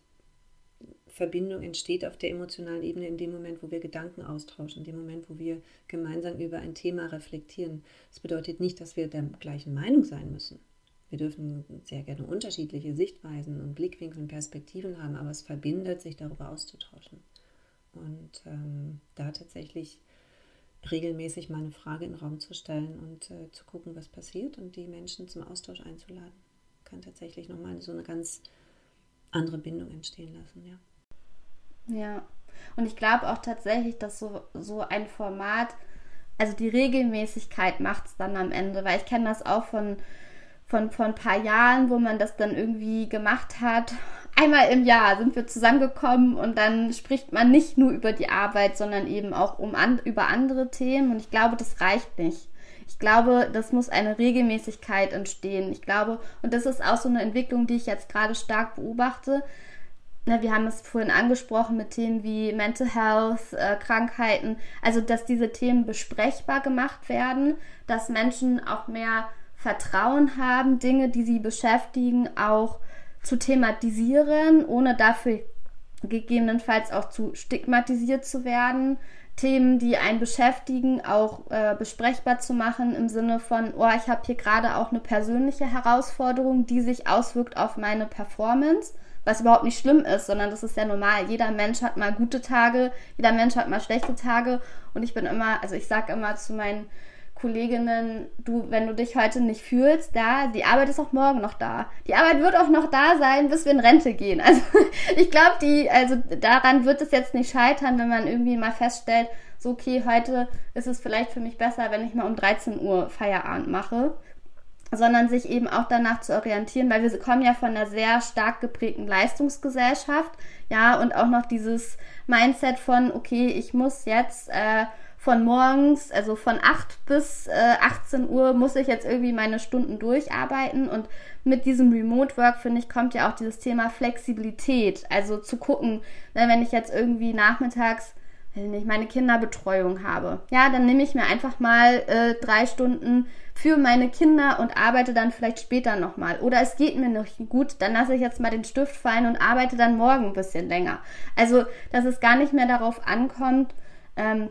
Speaker 2: Verbindung entsteht auf der emotionalen Ebene in dem Moment, wo wir Gedanken austauschen, in dem Moment, wo wir gemeinsam über ein Thema reflektieren. Das bedeutet nicht, dass wir der gleichen Meinung sein müssen. Wir dürfen sehr gerne unterschiedliche Sichtweisen und Blickwinkel und Perspektiven haben, aber es verbindet, sich darüber auszutauschen. Und ähm, da tatsächlich regelmäßig mal eine Frage in den Raum zu stellen und äh, zu gucken, was passiert und die Menschen zum Austausch einzuladen, kann tatsächlich nochmal so eine ganz andere Bindung entstehen lassen, ja.
Speaker 1: Ja, und ich glaube auch tatsächlich, dass so, so ein Format, also die Regelmäßigkeit macht es dann am Ende, weil ich kenne das auch von, von, von ein paar Jahren, wo man das dann irgendwie gemacht hat einmal im Jahr sind wir zusammengekommen und dann spricht man nicht nur über die Arbeit, sondern eben auch um an, über andere Themen. Und ich glaube, das reicht nicht. Ich glaube, das muss eine Regelmäßigkeit entstehen. Ich glaube, und das ist auch so eine Entwicklung, die ich jetzt gerade stark beobachte. Na, wir haben es vorhin angesprochen mit Themen wie Mental Health, äh, Krankheiten. Also, dass diese Themen besprechbar gemacht werden, dass Menschen auch mehr Vertrauen haben, Dinge, die sie beschäftigen, auch zu thematisieren, ohne dafür gegebenenfalls auch zu stigmatisiert zu werden, Themen, die einen beschäftigen, auch äh, besprechbar zu machen im Sinne von, oh, ich habe hier gerade auch eine persönliche Herausforderung, die sich auswirkt auf meine Performance, was überhaupt nicht schlimm ist, sondern das ist ja normal. Jeder Mensch hat mal gute Tage, jeder Mensch hat mal schlechte Tage und ich bin immer, also ich sage immer zu meinen Kolleginnen, du, wenn du dich heute nicht fühlst, da, die Arbeit ist auch morgen noch da. Die Arbeit wird auch noch da sein, bis wir in Rente gehen. Also ich glaube, die, also daran wird es jetzt nicht scheitern, wenn man irgendwie mal feststellt, so okay, heute ist es vielleicht für mich besser, wenn ich mal um 13 Uhr Feierabend mache, sondern sich eben auch danach zu orientieren, weil wir kommen ja von einer sehr stark geprägten Leistungsgesellschaft, ja, und auch noch dieses Mindset von, okay, ich muss jetzt äh, von morgens, also von 8 bis äh, 18 Uhr muss ich jetzt irgendwie meine Stunden durcharbeiten und mit diesem Remote Work, finde ich, kommt ja auch dieses Thema Flexibilität. Also zu gucken, ne, wenn ich jetzt irgendwie nachmittags wenn ich meine Kinderbetreuung habe. Ja, dann nehme ich mir einfach mal äh, drei Stunden für meine Kinder und arbeite dann vielleicht später nochmal. Oder es geht mir noch gut, dann lasse ich jetzt mal den Stift fallen und arbeite dann morgen ein bisschen länger. Also, dass es gar nicht mehr darauf ankommt, ähm,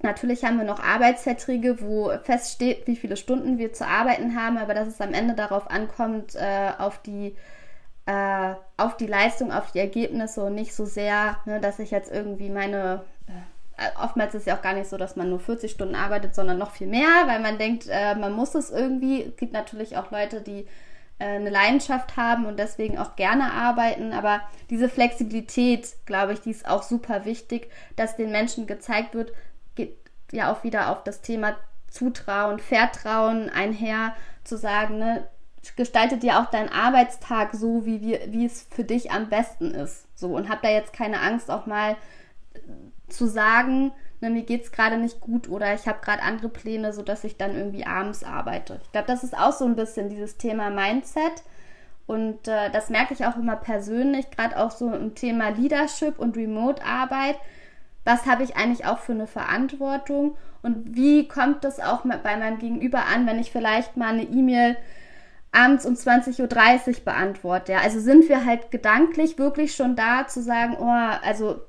Speaker 1: Natürlich haben wir noch Arbeitsverträge, wo feststeht, wie viele Stunden wir zu arbeiten haben, aber dass es am Ende darauf ankommt, äh, auf die äh, auf die Leistung, auf die Ergebnisse und nicht so sehr, ne, dass ich jetzt irgendwie meine äh, oftmals ist ja auch gar nicht so, dass man nur 40 Stunden arbeitet, sondern noch viel mehr, weil man denkt, äh, man muss es irgendwie. Es gibt natürlich auch Leute, die äh, eine Leidenschaft haben und deswegen auch gerne arbeiten. Aber diese Flexibilität, glaube ich, die ist auch super wichtig, dass den Menschen gezeigt wird, ja auch wieder auf das Thema Zutrauen, Vertrauen einher, zu sagen, ne, gestaltet dir auch deinen Arbeitstag so, wie, wir, wie es für dich am besten ist. So, und hab da jetzt keine Angst, auch mal zu sagen, ne, mir es gerade nicht gut oder ich habe gerade andere Pläne, sodass ich dann irgendwie abends arbeite. Ich glaube, das ist auch so ein bisschen dieses Thema Mindset. Und äh, das merke ich auch immer persönlich, gerade auch so im Thema Leadership und Remote-Arbeit was habe ich eigentlich auch für eine Verantwortung und wie kommt das auch bei meinem Gegenüber an, wenn ich vielleicht mal eine E-Mail abends um 20.30 Uhr beantworte. Ja? Also sind wir halt gedanklich wirklich schon da zu sagen, oh, also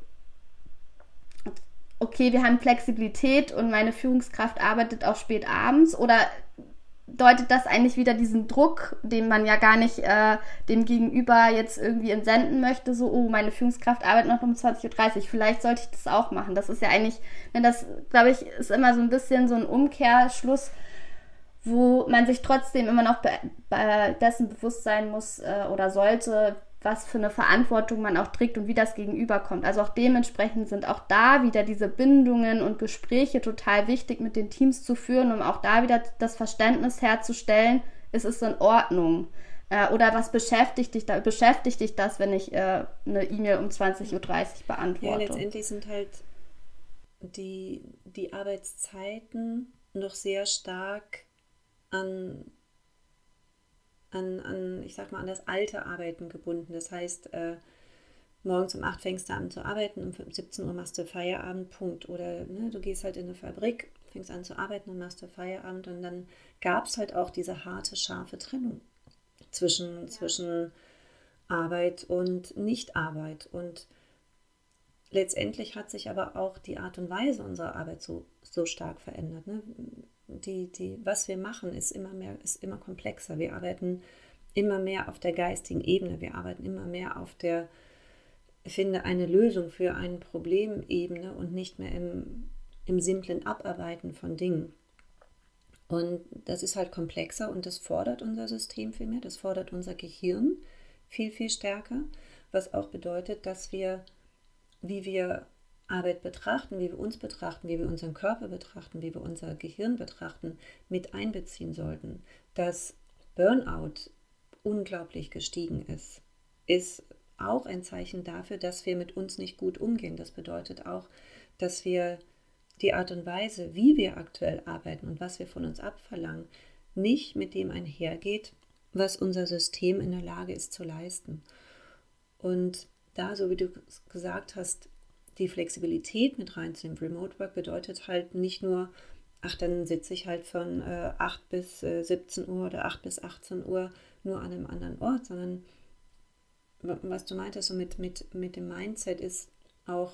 Speaker 1: okay, wir haben Flexibilität und meine Führungskraft arbeitet auch spät abends oder deutet das eigentlich wieder diesen Druck, den man ja gar nicht äh, dem Gegenüber jetzt irgendwie entsenden möchte, so, oh, meine Führungskraft arbeitet noch um 20.30 Uhr, vielleicht sollte ich das auch machen. Das ist ja eigentlich, ne, das, glaube ich, ist immer so ein bisschen so ein Umkehrschluss, wo man sich trotzdem immer noch be be dessen bewusst sein muss äh, oder sollte, was für eine Verantwortung man auch trägt und wie das gegenüberkommt. Also auch dementsprechend sind auch da wieder diese Bindungen und Gespräche total wichtig mit den Teams zu führen, um auch da wieder das Verständnis herzustellen, es ist in Ordnung. Äh, oder was beschäftigt dich da? Beschäftigt dich das, wenn ich äh, eine E-Mail um 20.30 Uhr beantworte? Ja,
Speaker 2: letztendlich sind halt die, die Arbeitszeiten noch sehr stark an an, an, ich sag mal, an das alte Arbeiten gebunden. Das heißt, äh, morgens um 8 fängst du an zu arbeiten, um 17 Uhr machst du Feierabend, Punkt. Oder ne, du gehst halt in eine Fabrik, fängst an zu arbeiten und machst du Feierabend. Und dann gab es halt auch diese harte, scharfe Trennung zwischen, ja. zwischen Arbeit und Nichtarbeit. Und letztendlich hat sich aber auch die Art und Weise unserer Arbeit so, so stark verändert. Ne? Die, die, was wir machen, ist immer mehr, ist immer komplexer. Wir arbeiten immer mehr auf der geistigen Ebene. Wir arbeiten immer mehr auf der, finde eine Lösung für ein Problemebene und nicht mehr im, im simplen Abarbeiten von Dingen. Und das ist halt komplexer und das fordert unser System viel mehr, das fordert unser Gehirn viel, viel stärker, was auch bedeutet, dass wir, wie wir Arbeit betrachten, wie wir uns betrachten, wie wir unseren Körper betrachten, wie wir unser Gehirn betrachten, mit einbeziehen sollten. Dass Burnout unglaublich gestiegen ist, ist auch ein Zeichen dafür, dass wir mit uns nicht gut umgehen. Das bedeutet auch, dass wir die Art und Weise, wie wir aktuell arbeiten und was wir von uns abverlangen, nicht mit dem einhergeht, was unser System in der Lage ist zu leisten. Und da, so wie du gesagt hast, die Flexibilität mit reinzunehmen. Remote Work bedeutet halt nicht nur, ach, dann sitze ich halt von äh, 8 bis äh, 17 Uhr oder 8 bis 18 Uhr nur an einem anderen Ort, sondern was du meintest, so mit, mit, mit dem Mindset ist auch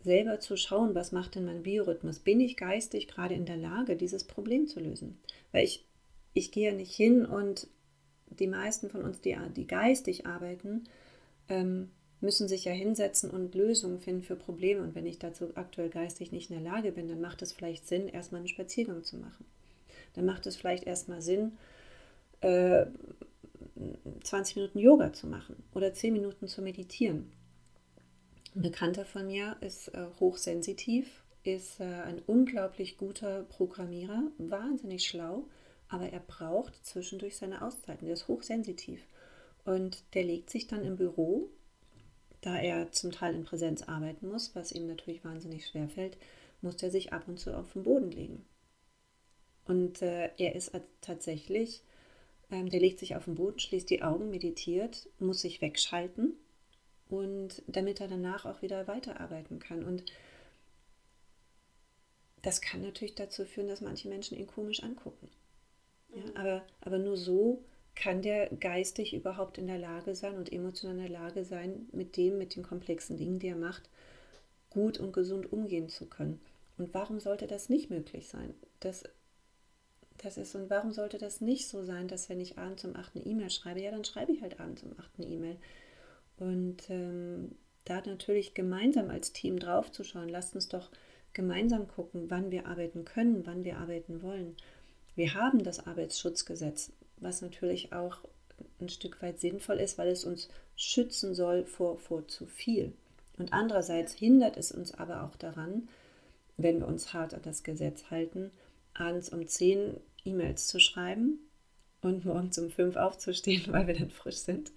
Speaker 2: selber zu schauen, was macht denn mein Biorhythmus? Bin ich geistig gerade in der Lage, dieses Problem zu lösen? Weil ich, ich gehe ja nicht hin und die meisten von uns, die, die geistig arbeiten, ähm, müssen sich ja hinsetzen und Lösungen finden für Probleme. Und wenn ich dazu aktuell geistig nicht in der Lage bin, dann macht es vielleicht Sinn, erstmal einen Spaziergang zu machen. Dann macht es vielleicht erstmal Sinn, äh, 20 Minuten Yoga zu machen oder 10 Minuten zu meditieren. Ein Bekannter von mir ist äh, hochsensitiv, ist äh, ein unglaublich guter Programmierer, wahnsinnig schlau, aber er braucht zwischendurch seine Auszeiten. Der ist hochsensitiv. Und der legt sich dann im Büro, da er zum Teil in Präsenz arbeiten muss, was ihm natürlich wahnsinnig schwer fällt, muss er sich ab und zu auf den Boden legen. Und äh, er ist tatsächlich, ähm, der legt sich auf den Boden, schließt die Augen, meditiert, muss sich wegschalten und damit er danach auch wieder weiterarbeiten kann. Und das kann natürlich dazu führen, dass manche Menschen ihn komisch angucken. Ja, mhm. aber, aber nur so kann der geistig überhaupt in der Lage sein und emotional in der Lage sein, mit dem, mit den komplexen Dingen, die er macht, gut und gesund umgehen zu können. Und warum sollte das nicht möglich sein? Das, das ist, und warum sollte das nicht so sein, dass wenn ich abends um 8 eine E-Mail schreibe, ja, dann schreibe ich halt abends um 8 eine E-Mail. Und ähm, da natürlich gemeinsam als Team draufzuschauen, lasst uns doch gemeinsam gucken, wann wir arbeiten können, wann wir arbeiten wollen. Wir haben das Arbeitsschutzgesetz was natürlich auch ein Stück weit sinnvoll ist, weil es uns schützen soll vor, vor zu viel. Und andererseits hindert es uns aber auch daran, wenn wir uns hart an das Gesetz halten, abends um 10 E-Mails zu schreiben und morgens um 5 aufzustehen, weil wir dann frisch sind.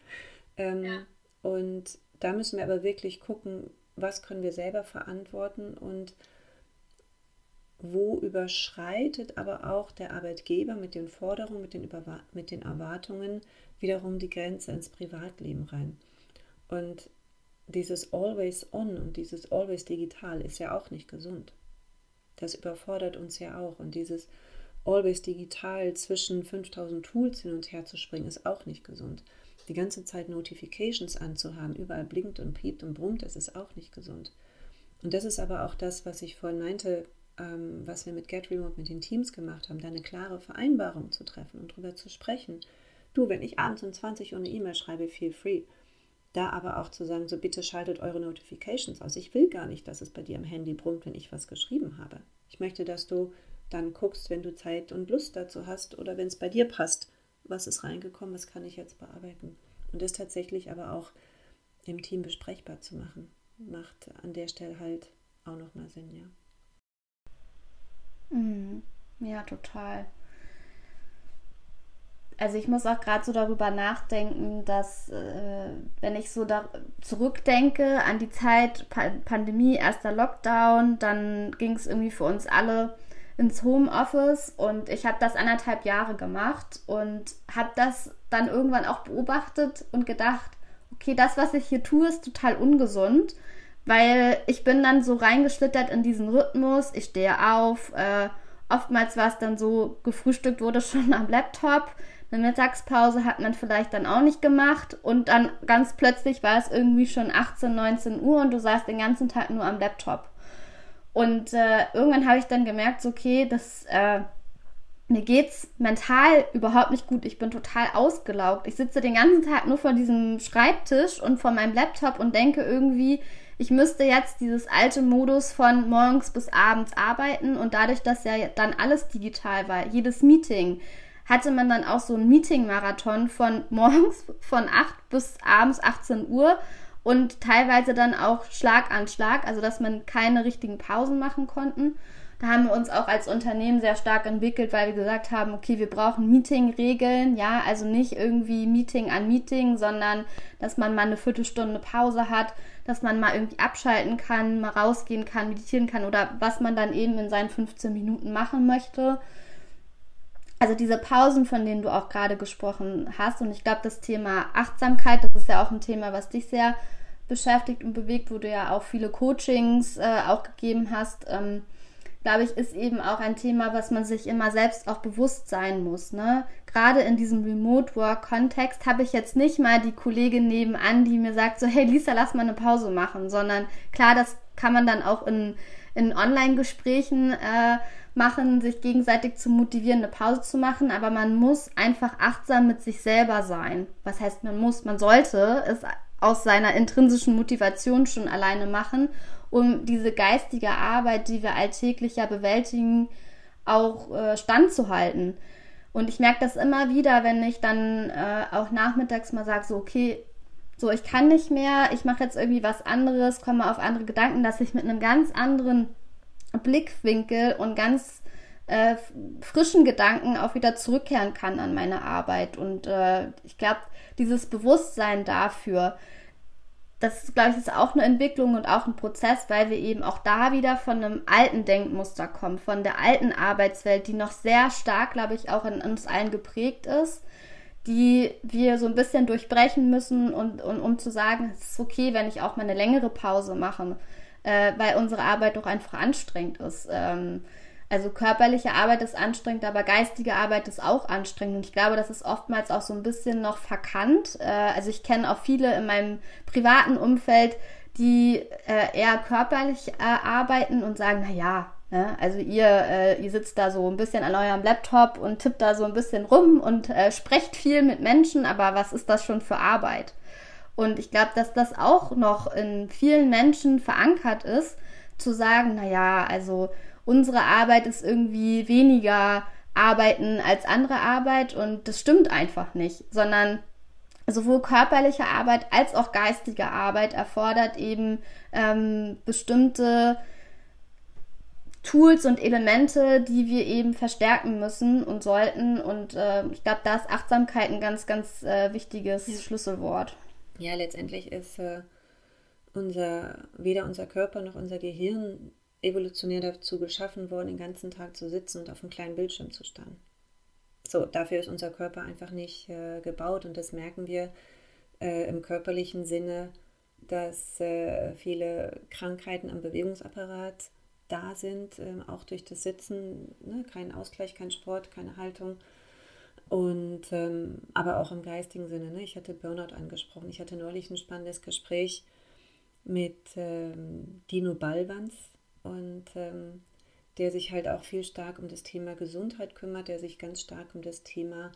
Speaker 2: Ähm, ja. Und da müssen wir aber wirklich gucken, was können wir selber verantworten und wo überschreitet aber auch der Arbeitgeber mit den Forderungen, mit den, mit den Erwartungen wiederum die Grenze ins Privatleben rein. Und dieses Always On und dieses Always Digital ist ja auch nicht gesund. Das überfordert uns ja auch. Und dieses Always Digital zwischen 5000 Tools hin und her zu springen, ist auch nicht gesund. Die ganze Zeit Notifications anzuhaben, überall blinkt und piept und brummt, das ist auch nicht gesund. Und das ist aber auch das, was ich vorhin meinte, ähm, was wir mit Get Remote mit den Teams gemacht haben, da eine klare Vereinbarung zu treffen und darüber zu sprechen. Du, wenn ich abends um 20 Uhr eine E-Mail schreibe, feel free. Da aber auch zu sagen, so bitte schaltet eure Notifications aus. Ich will gar nicht, dass es bei dir am Handy brummt, wenn ich was geschrieben habe. Ich möchte, dass du dann guckst, wenn du Zeit und Lust dazu hast oder wenn es bei dir passt, was ist reingekommen, was kann ich jetzt bearbeiten. Und das tatsächlich aber auch im Team besprechbar zu machen, macht an der Stelle halt auch nochmal Sinn, ja.
Speaker 1: Mhm. Ja, total. Also ich muss auch gerade so darüber nachdenken, dass äh, wenn ich so da zurückdenke an die Zeit pa Pandemie, erster Lockdown, dann ging es irgendwie für uns alle ins Homeoffice und ich habe das anderthalb Jahre gemacht und habe das dann irgendwann auch beobachtet und gedacht, okay, das, was ich hier tue, ist total ungesund weil ich bin dann so reingeschlittert in diesen Rhythmus. Ich stehe auf. Äh, oftmals war es dann so, gefrühstückt wurde schon am Laptop. Eine Mittagspause hat man vielleicht dann auch nicht gemacht und dann ganz plötzlich war es irgendwie schon 18, 19 Uhr und du saßt den ganzen Tag nur am Laptop. Und äh, irgendwann habe ich dann gemerkt, so, okay, das, äh, mir geht's mental überhaupt nicht gut. Ich bin total ausgelaugt. Ich sitze den ganzen Tag nur vor diesem Schreibtisch und vor meinem Laptop und denke irgendwie, ich müsste jetzt dieses alte Modus von morgens bis abends arbeiten und dadurch, dass ja dann alles digital war, jedes Meeting, hatte man dann auch so einen Meeting-Marathon von morgens von 8 bis abends 18 Uhr und teilweise dann auch Schlag an Schlag, also dass man keine richtigen Pausen machen konnten. Da haben wir uns auch als Unternehmen sehr stark entwickelt, weil wir gesagt haben, okay, wir brauchen Meeting-Regeln, ja, also nicht irgendwie Meeting an Meeting, sondern dass man mal eine Viertelstunde Pause hat, dass man mal irgendwie abschalten kann, mal rausgehen kann, meditieren kann oder was man dann eben in seinen 15 Minuten machen möchte. Also diese Pausen, von denen du auch gerade gesprochen hast. Und ich glaube, das Thema Achtsamkeit, das ist ja auch ein Thema, was dich sehr beschäftigt und bewegt, wo du ja auch viele Coachings äh, auch gegeben hast. Ähm, glaube ich, ist eben auch ein Thema, was man sich immer selbst auch bewusst sein muss. Ne? Gerade in diesem Remote-Work-Kontext habe ich jetzt nicht mal die Kollegin nebenan, die mir sagt, so, hey Lisa, lass mal eine Pause machen, sondern klar, das kann man dann auch in, in Online-Gesprächen äh, machen, sich gegenseitig zu motivieren, eine Pause zu machen. Aber man muss einfach achtsam mit sich selber sein. Was heißt, man muss, man sollte es aus seiner intrinsischen Motivation schon alleine machen, um diese geistige Arbeit, die wir alltäglich ja bewältigen, auch äh, standzuhalten. Und ich merke das immer wieder, wenn ich dann äh, auch nachmittags mal sage, so, okay, so, ich kann nicht mehr, ich mache jetzt irgendwie was anderes, komme auf andere Gedanken, dass ich mit einem ganz anderen Blickwinkel und ganz äh, frischen Gedanken auch wieder zurückkehren kann an meine Arbeit. Und äh, ich glaube, dieses Bewusstsein dafür, das ist, glaube ich, ist auch eine Entwicklung und auch ein Prozess, weil wir eben auch da wieder von einem alten Denkmuster kommen, von der alten Arbeitswelt, die noch sehr stark, glaube ich, auch in uns allen geprägt ist, die wir so ein bisschen durchbrechen müssen und, und um zu sagen, es ist okay, wenn ich auch mal eine längere Pause mache, äh, weil unsere Arbeit doch einfach anstrengend ist. Ähm, also körperliche Arbeit ist anstrengend, aber geistige Arbeit ist auch anstrengend. Und ich glaube, das ist oftmals auch so ein bisschen noch verkannt. Äh, also ich kenne auch viele in meinem privaten Umfeld, die äh, eher körperlich äh, arbeiten und sagen, na ja, ne, also ihr, äh, ihr sitzt da so ein bisschen an eurem Laptop und tippt da so ein bisschen rum und sprecht viel mit Menschen, aber was ist das schon für Arbeit? Und ich glaube, dass das auch noch in vielen Menschen verankert ist, zu sagen, na ja, also unsere Arbeit ist irgendwie weniger arbeiten als andere Arbeit und das stimmt einfach nicht, sondern sowohl körperliche Arbeit als auch geistige Arbeit erfordert eben ähm, bestimmte Tools und Elemente, die wir eben verstärken müssen und sollten. Und äh, ich glaube, da ist Achtsamkeit ein ganz, ganz äh, wichtiges ja. Schlüsselwort.
Speaker 2: Ja, letztendlich ist äh, unser, weder unser Körper noch unser Gehirn evolutionär dazu geschaffen worden, den ganzen Tag zu sitzen und auf einem kleinen Bildschirm zu starren. So, dafür ist unser Körper einfach nicht äh, gebaut und das merken wir äh, im körperlichen Sinne, dass äh, viele Krankheiten am Bewegungsapparat da sind, ähm, auch durch das Sitzen, ne? kein Ausgleich, kein Sport, keine Haltung. Und ähm, aber auch im geistigen Sinne. Ne? Ich hatte Burnout angesprochen. Ich hatte neulich ein spannendes Gespräch mit ähm, Dino Balvans, und ähm, der sich halt auch viel stark um das Thema Gesundheit kümmert, der sich ganz stark um das Thema,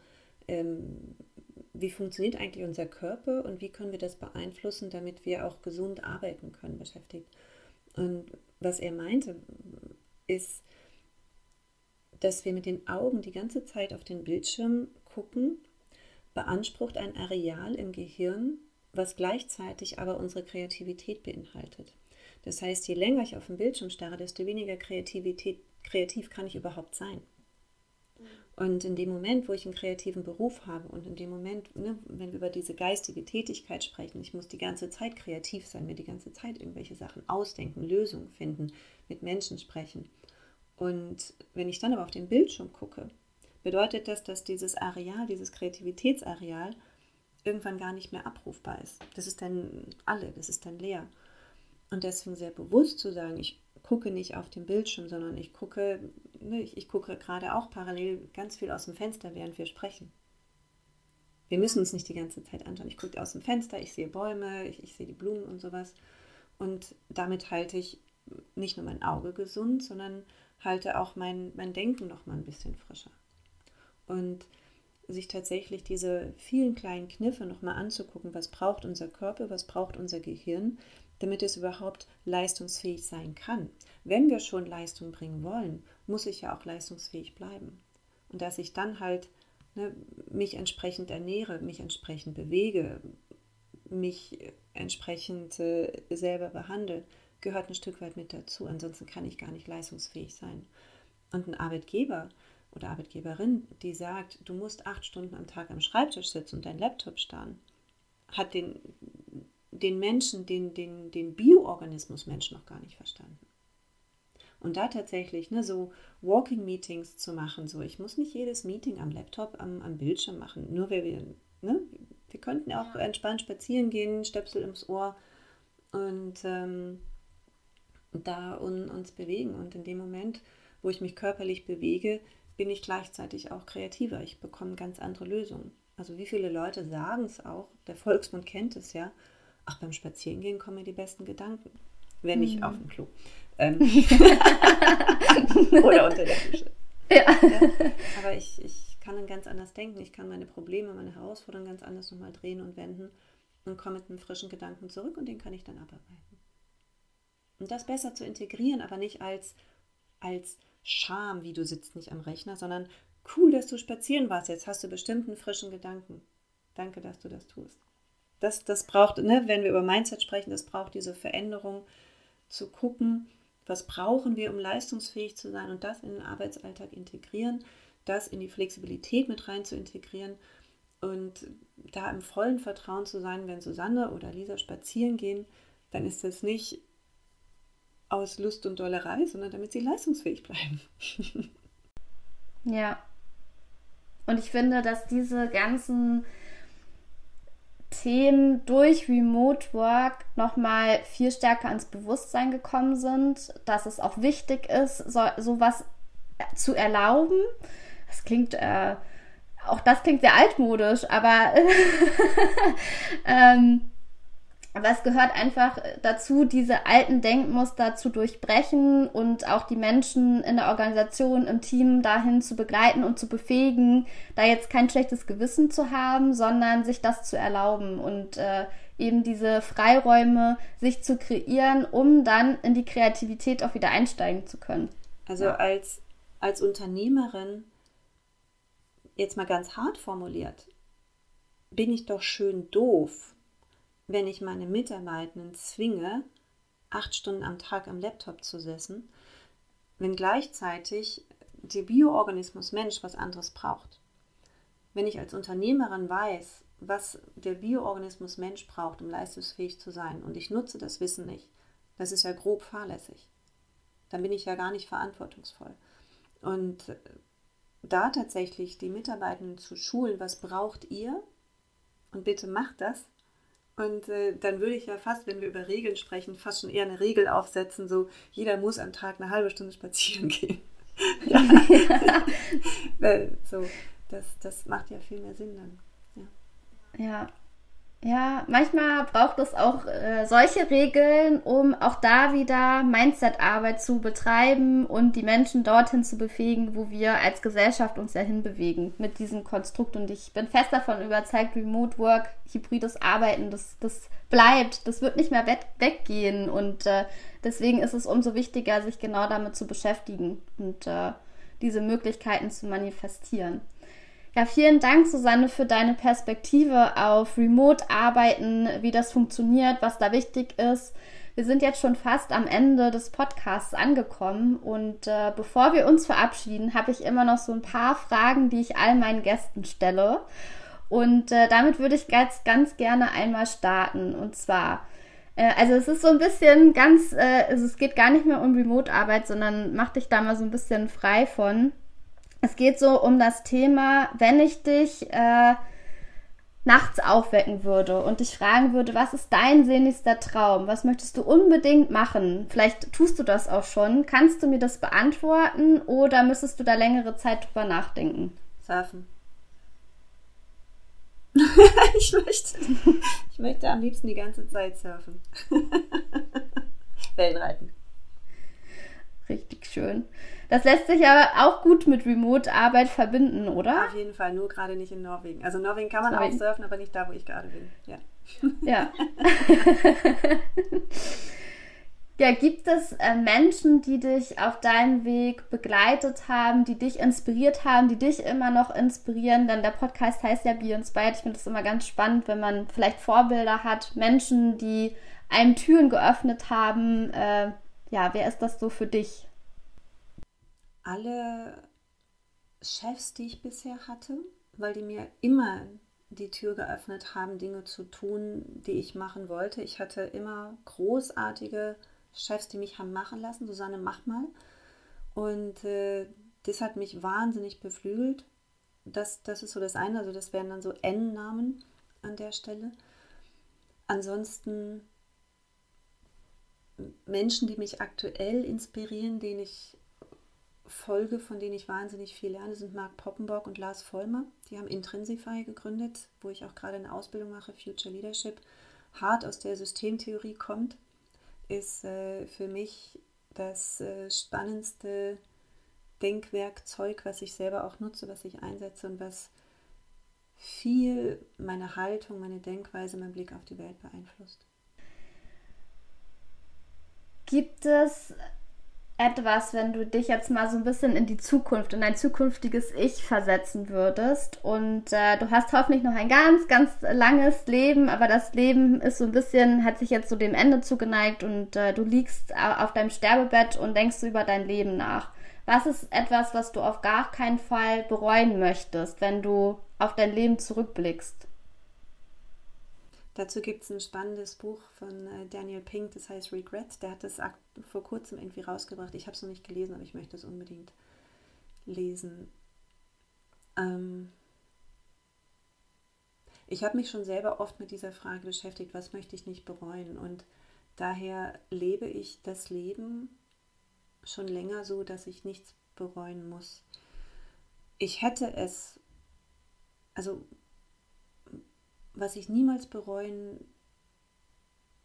Speaker 2: ähm, wie funktioniert eigentlich unser Körper und wie können wir das beeinflussen, damit wir auch gesund arbeiten können, beschäftigt. Und was er meinte, ist, dass wir mit den Augen die ganze Zeit auf den Bildschirm gucken, beansprucht ein Areal im Gehirn, was gleichzeitig aber unsere Kreativität beinhaltet. Das heißt, je länger ich auf den Bildschirm starre, desto weniger Kreativität, kreativ kann ich überhaupt sein. Und in dem Moment, wo ich einen kreativen Beruf habe und in dem Moment, ne, wenn wir über diese geistige Tätigkeit sprechen, ich muss die ganze Zeit kreativ sein, mir die ganze Zeit irgendwelche Sachen ausdenken, Lösungen finden, mit Menschen sprechen. Und wenn ich dann aber auf den Bildschirm gucke, bedeutet das, dass dieses Areal, dieses Kreativitätsareal irgendwann gar nicht mehr abrufbar ist. Das ist dann alle, das ist dann leer. Und deswegen sehr bewusst zu sagen, ich gucke nicht auf den Bildschirm, sondern ich gucke, ne, ich, ich gucke gerade auch parallel ganz viel aus dem Fenster, während wir sprechen. Wir müssen uns nicht die ganze Zeit anschauen. Ich gucke aus dem Fenster, ich sehe Bäume, ich, ich sehe die Blumen und sowas. Und damit halte ich nicht nur mein Auge gesund, sondern halte auch mein, mein Denken noch mal ein bisschen frischer. Und sich tatsächlich diese vielen kleinen Kniffe noch mal anzugucken, was braucht unser Körper, was braucht unser Gehirn, damit es überhaupt leistungsfähig sein kann. Wenn wir schon Leistung bringen wollen, muss ich ja auch leistungsfähig bleiben. Und dass ich dann halt ne, mich entsprechend ernähre, mich entsprechend bewege, mich entsprechend äh, selber behandle, gehört ein Stück weit mit dazu. Ansonsten kann ich gar nicht leistungsfähig sein. Und ein Arbeitgeber oder Arbeitgeberin, die sagt, du musst acht Stunden am Tag am Schreibtisch sitzen und dein Laptop starren, hat den den Menschen, den, den, den Bioorganismus Mensch noch gar nicht verstanden. Und da tatsächlich ne, so Walking-Meetings zu machen, so ich muss nicht jedes Meeting am Laptop, am, am Bildschirm machen, nur weil wir, ne, wir könnten auch entspannt spazieren gehen, Stöpsel ins Ohr und ähm, da un, uns bewegen. Und in dem Moment, wo ich mich körperlich bewege, bin ich gleichzeitig auch kreativer. Ich bekomme ganz andere Lösungen. Also wie viele Leute sagen es auch, der Volksmund kennt es ja, Ach, beim Spazierengehen kommen mir die besten Gedanken. wenn nicht mhm. auf dem Klo. Ähm. Oder unter der Dusche. Ja. ja. Aber ich, ich kann dann ganz anders denken. Ich kann meine Probleme, meine Herausforderungen ganz anders nochmal drehen und wenden und komme mit einem frischen Gedanken zurück und den kann ich dann abarbeiten. Und das besser zu integrieren, aber nicht als, als Scham, wie du sitzt nicht am Rechner, sondern cool, dass du spazieren warst. Jetzt hast du bestimmt einen frischen Gedanken. Danke, dass du das tust. Das, das braucht, ne, wenn wir über Mindset sprechen, das braucht diese Veränderung, zu gucken, was brauchen wir, um leistungsfähig zu sein und das in den Arbeitsalltag integrieren, das in die Flexibilität mit rein zu integrieren und da im vollen Vertrauen zu sein, wenn Susanne oder Lisa spazieren gehen, dann ist das nicht aus Lust und Dollerei, sondern damit sie leistungsfähig bleiben.
Speaker 1: ja. Und ich finde, dass diese ganzen Themen durch Remote Work nochmal viel stärker ins Bewusstsein gekommen sind, dass es auch wichtig ist, so, sowas zu erlauben. Das klingt, äh, auch das klingt sehr altmodisch, aber ähm, aber es gehört einfach dazu, diese alten Denkmuster zu durchbrechen und auch die Menschen in der Organisation, im Team dahin zu begleiten und zu befähigen, da jetzt kein schlechtes Gewissen zu haben, sondern sich das zu erlauben und äh, eben diese Freiräume sich zu kreieren, um dann in die Kreativität auch wieder einsteigen zu können.
Speaker 2: Also ja. als, als Unternehmerin, jetzt mal ganz hart formuliert, bin ich doch schön doof wenn ich meine Mitarbeitenden zwinge, acht Stunden am Tag am Laptop zu sitzen, wenn gleichzeitig der Bioorganismus Mensch was anderes braucht. Wenn ich als Unternehmerin weiß, was der Bioorganismus Mensch braucht, um leistungsfähig zu sein, und ich nutze das Wissen nicht, das ist ja grob fahrlässig. Dann bin ich ja gar nicht verantwortungsvoll. Und da tatsächlich die Mitarbeitenden zu schulen, was braucht ihr? Und bitte macht das, und äh, dann würde ich ja fast, wenn wir über Regeln sprechen, fast schon eher eine Regel aufsetzen, so jeder muss am Tag eine halbe Stunde spazieren gehen. ja. So, das, das macht ja viel mehr Sinn dann.
Speaker 1: Ja. ja. Ja, manchmal braucht es auch äh, solche Regeln, um auch da wieder Mindset-Arbeit zu betreiben und die Menschen dorthin zu befähigen, wo wir als Gesellschaft uns ja hinbewegen mit diesem Konstrukt. Und ich bin fest davon überzeugt, Remote Work, hybrides Arbeiten, das, das bleibt, das wird nicht mehr weg, weggehen. Und äh, deswegen ist es umso wichtiger, sich genau damit zu beschäftigen und äh, diese Möglichkeiten zu manifestieren. Ja, vielen Dank, Susanne, für deine Perspektive auf Remote-Arbeiten, wie das funktioniert, was da wichtig ist. Wir sind jetzt schon fast am Ende des Podcasts angekommen und äh, bevor wir uns verabschieden, habe ich immer noch so ein paar Fragen, die ich all meinen Gästen stelle. Und äh, damit würde ich ganz, ganz gerne einmal starten. Und zwar, äh, also es ist so ein bisschen ganz, äh, also es geht gar nicht mehr um Remote-Arbeit, sondern mach dich da mal so ein bisschen frei von. Es geht so um das Thema, wenn ich dich äh, nachts aufwecken würde und dich fragen würde, was ist dein sehnlichster Traum? Was möchtest du unbedingt machen? Vielleicht tust du das auch schon. Kannst du mir das beantworten oder müsstest du da längere Zeit drüber nachdenken?
Speaker 2: Surfen. ich, möchte, ich möchte am liebsten die ganze Zeit surfen. Wellenreiten.
Speaker 1: Richtig schön. Das lässt sich aber auch gut mit Remote-Arbeit verbinden, oder?
Speaker 2: Auf jeden Fall, nur gerade nicht in Norwegen. Also Norwegen kann man Norwegen. auch surfen, aber nicht da, wo ich gerade bin. Ja.
Speaker 1: Ja. ja, gibt es äh, Menschen, die dich auf deinem Weg begleitet haben, die dich inspiriert haben, die dich immer noch inspirieren? Denn der Podcast heißt ja Be Inspired. Ich finde es immer ganz spannend, wenn man vielleicht Vorbilder hat, Menschen, die einem Türen geöffnet haben. Äh, ja, wer ist das so für dich?
Speaker 2: Alle Chefs, die ich bisher hatte, weil die mir immer die Tür geöffnet haben, Dinge zu tun, die ich machen wollte. Ich hatte immer großartige Chefs, die mich haben machen lassen. Susanne, mach mal. Und äh, das hat mich wahnsinnig beflügelt. Das, das ist so das eine. Also das wären dann so N-Namen an der Stelle. Ansonsten Menschen, die mich aktuell inspirieren, denen ich folge, von denen ich wahnsinnig viel lerne, sind Marc Poppenbock und Lars Vollmer. Die haben Intrinsify gegründet, wo ich auch gerade eine Ausbildung mache, Future Leadership, hart aus der Systemtheorie kommt, ist äh, für mich das äh, spannendste Denkwerkzeug, was ich selber auch nutze, was ich einsetze und was viel meine Haltung, meine Denkweise, mein Blick auf die Welt beeinflusst.
Speaker 1: Gibt es etwas, wenn du dich jetzt mal so ein bisschen in die Zukunft, in dein zukünftiges Ich versetzen würdest und äh, du hast hoffentlich noch ein ganz, ganz langes Leben, aber das Leben ist so ein bisschen, hat sich jetzt so dem Ende zugeneigt und äh, du liegst auf deinem Sterbebett und denkst über dein Leben nach. Was ist etwas, was du auf gar keinen Fall bereuen möchtest, wenn du auf dein Leben zurückblickst?
Speaker 2: Dazu gibt es ein spannendes Buch von äh, Daniel Pink, das heißt Regret. Der hat das vor kurzem irgendwie rausgebracht. Ich habe es noch nicht gelesen, aber ich möchte es unbedingt lesen. Ähm ich habe mich schon selber oft mit dieser Frage beschäftigt, was möchte ich nicht bereuen? Und daher lebe ich das Leben schon länger so, dass ich nichts bereuen muss. Ich hätte es, also was ich niemals bereuen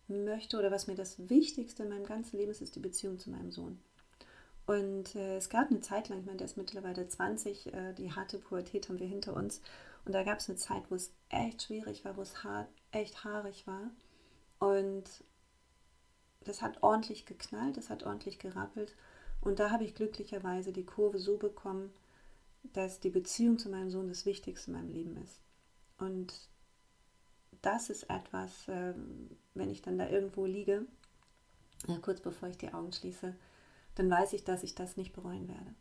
Speaker 2: möchte oder was mir das Wichtigste in meinem ganzen Leben ist, ist die Beziehung zu meinem Sohn. Und äh, es gab eine Zeit lang, ich meine, der ist mittlerweile 20, äh, die harte Pubertät haben wir hinter uns. Und da gab es eine Zeit, wo es echt schwierig war, wo es hart, echt haarig war. Und das hat ordentlich geknallt, das hat ordentlich gerappelt. Und da habe ich glücklicherweise die Kurve so bekommen, dass die Beziehung zu meinem Sohn das Wichtigste in meinem Leben ist. Und das ist etwas, ähm, wenn ich dann da irgendwo liege, äh, kurz bevor ich die Augen schließe, dann weiß ich, dass ich das nicht bereuen werde.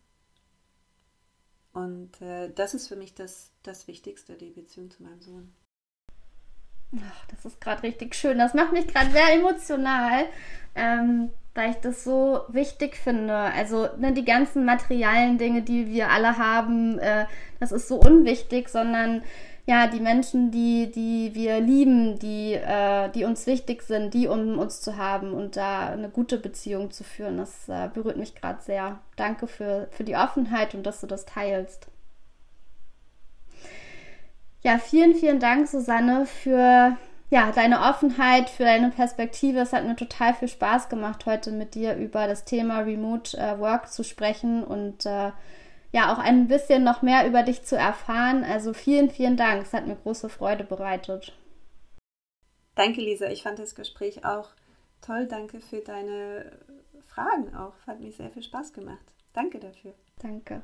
Speaker 2: Und äh, das ist für mich das, das Wichtigste, die Beziehung zu meinem Sohn.
Speaker 1: Ach, das ist gerade richtig schön. Das macht mich gerade sehr emotional, ähm, weil ich das so wichtig finde. Also ne, die ganzen materiellen Dinge, die wir alle haben, äh, das ist so unwichtig, sondern ja, die Menschen, die, die wir lieben, die, äh, die uns wichtig sind, die um uns zu haben und da eine gute Beziehung zu führen, das äh, berührt mich gerade sehr. Danke für, für die Offenheit und dass du das teilst. Ja, vielen, vielen Dank, Susanne, für ja, deine Offenheit, für deine Perspektive. Es hat mir total viel Spaß gemacht, heute mit dir über das Thema Remote äh, Work zu sprechen und äh, ja auch ein bisschen noch mehr über dich zu erfahren. Also vielen, vielen Dank. Es hat mir große Freude bereitet.
Speaker 2: Danke, Lisa. Ich fand das Gespräch auch toll. Danke für deine Fragen auch. Hat mir sehr viel Spaß gemacht. Danke dafür.
Speaker 1: Danke.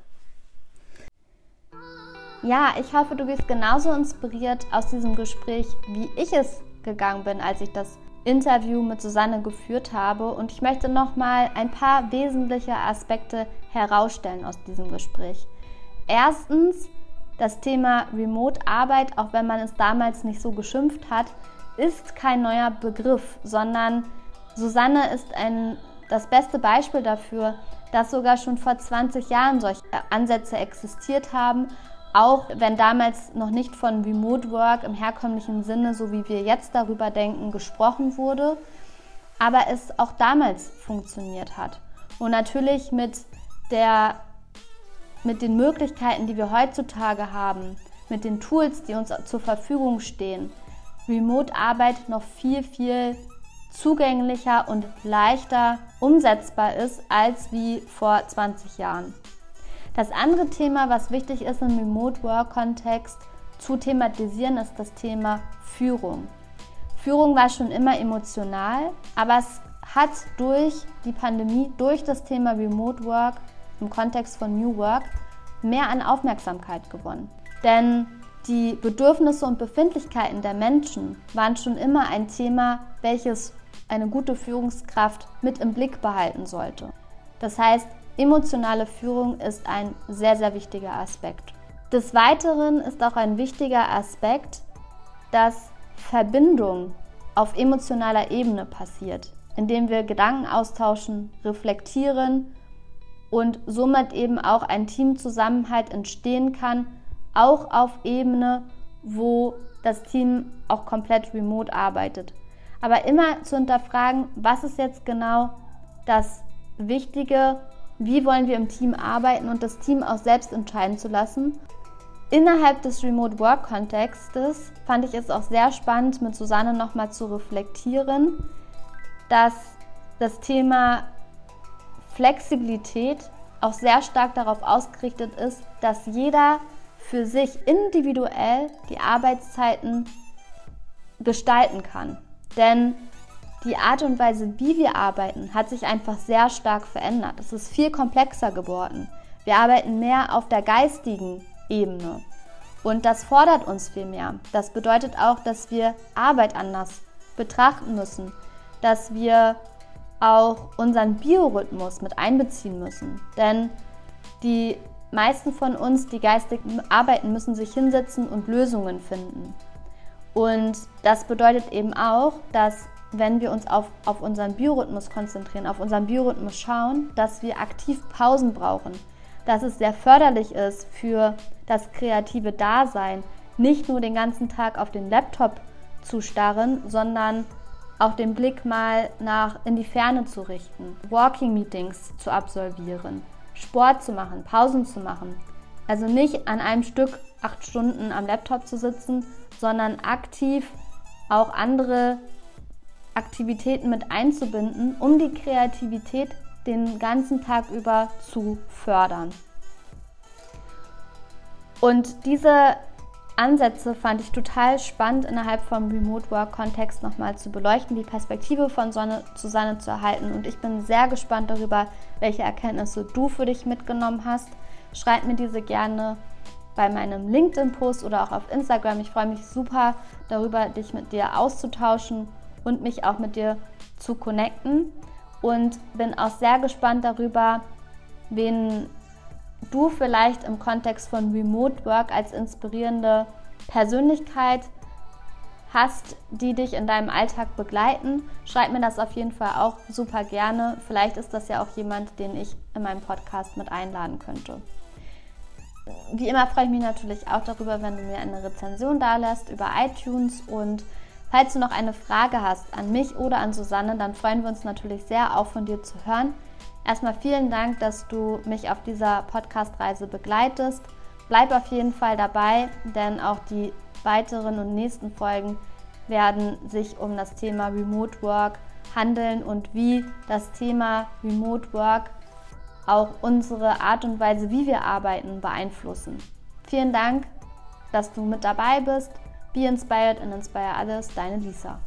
Speaker 1: Ja, ich hoffe, du bist genauso inspiriert aus diesem Gespräch, wie ich es gegangen bin, als ich das Interview mit Susanne geführt habe und ich möchte noch mal ein paar wesentliche Aspekte herausstellen aus diesem Gespräch. Erstens, das Thema Remote-Arbeit, auch wenn man es damals nicht so geschimpft hat, ist kein neuer Begriff, sondern Susanne ist ein, das beste Beispiel dafür, dass sogar schon vor 20 Jahren solche Ansätze existiert haben auch wenn damals noch nicht von Remote Work im herkömmlichen Sinne, so wie wir jetzt darüber denken, gesprochen wurde, aber es auch damals funktioniert hat. Und natürlich mit, der, mit den Möglichkeiten, die wir heutzutage haben, mit den Tools, die uns zur Verfügung stehen, Remote-Arbeit noch viel, viel zugänglicher und leichter umsetzbar ist als wie vor 20 Jahren. Das andere Thema, was wichtig ist im Remote Work Kontext zu thematisieren, ist das Thema Führung. Führung war schon immer emotional, aber es hat durch die Pandemie, durch das Thema Remote Work im Kontext von New Work mehr an Aufmerksamkeit gewonnen. Denn die Bedürfnisse und Befindlichkeiten der Menschen waren schon immer ein Thema, welches eine gute Führungskraft mit im Blick behalten sollte. Das heißt, Emotionale Führung ist ein sehr, sehr wichtiger Aspekt. Des Weiteren ist auch ein wichtiger Aspekt, dass Verbindung auf emotionaler Ebene passiert, indem wir Gedanken austauschen, reflektieren und somit eben auch ein Teamzusammenhalt entstehen kann, auch auf Ebene, wo das Team auch komplett remote arbeitet. Aber immer zu hinterfragen, was ist jetzt genau das Wichtige wie wollen wir im Team arbeiten und das Team auch selbst entscheiden zu lassen. Innerhalb des Remote Work Kontextes fand ich es auch sehr spannend, mit Susanne nochmal zu reflektieren, dass das Thema Flexibilität auch sehr stark darauf ausgerichtet ist, dass jeder für sich individuell die Arbeitszeiten gestalten kann. Denn die Art und Weise, wie wir arbeiten, hat sich einfach sehr stark verändert. Es ist viel komplexer geworden. Wir arbeiten mehr auf der geistigen Ebene. Und das fordert uns viel mehr. Das bedeutet auch, dass wir Arbeit anders betrachten müssen, dass wir auch unseren Biorhythmus mit einbeziehen müssen. Denn die meisten von uns, die geistig arbeiten, müssen sich hinsetzen und Lösungen finden. Und das bedeutet eben auch, dass wenn wir uns auf, auf unseren Biorhythmus konzentrieren, auf unseren Biorhythmus schauen, dass wir aktiv Pausen brauchen, dass es sehr förderlich ist für das kreative Dasein, nicht nur den ganzen Tag auf den Laptop zu starren, sondern auch den Blick mal nach in die Ferne zu richten, Walking Meetings zu absolvieren, Sport zu machen, Pausen zu machen. Also nicht an einem Stück acht Stunden am Laptop zu sitzen, sondern aktiv auch andere Aktivitäten mit einzubinden, um die Kreativität den ganzen Tag über zu fördern. Und diese Ansätze fand ich total spannend innerhalb vom Remote Work Kontext nochmal zu beleuchten, die Perspektive von Sonne zu Sonne zu erhalten. Und ich bin sehr gespannt darüber, welche Erkenntnisse du für dich mitgenommen hast. Schreib mir diese gerne bei meinem LinkedIn-Post oder auch auf Instagram. Ich freue mich super darüber, dich mit dir auszutauschen und mich auch mit dir zu connecten. Und bin auch sehr gespannt darüber, wen du vielleicht im Kontext von Remote Work als inspirierende Persönlichkeit hast, die dich in deinem Alltag begleiten. Schreib mir das auf jeden Fall auch super gerne. Vielleicht ist das ja auch jemand, den ich in meinem Podcast mit einladen könnte. Wie immer freue ich mich natürlich auch darüber, wenn du mir eine Rezension da lässt über iTunes und falls du noch eine Frage hast an mich oder an Susanne, dann freuen wir uns natürlich sehr, auch von dir zu hören. Erstmal vielen Dank, dass du mich auf dieser Podcast-Reise begleitest. Bleib auf jeden Fall dabei, denn auch die weiteren und nächsten Folgen werden sich um das Thema Remote Work handeln und wie das Thema Remote Work auch unsere Art und Weise, wie wir arbeiten, beeinflussen. Vielen Dank, dass du mit dabei bist. Be inspired and inspire others, deine Lisa.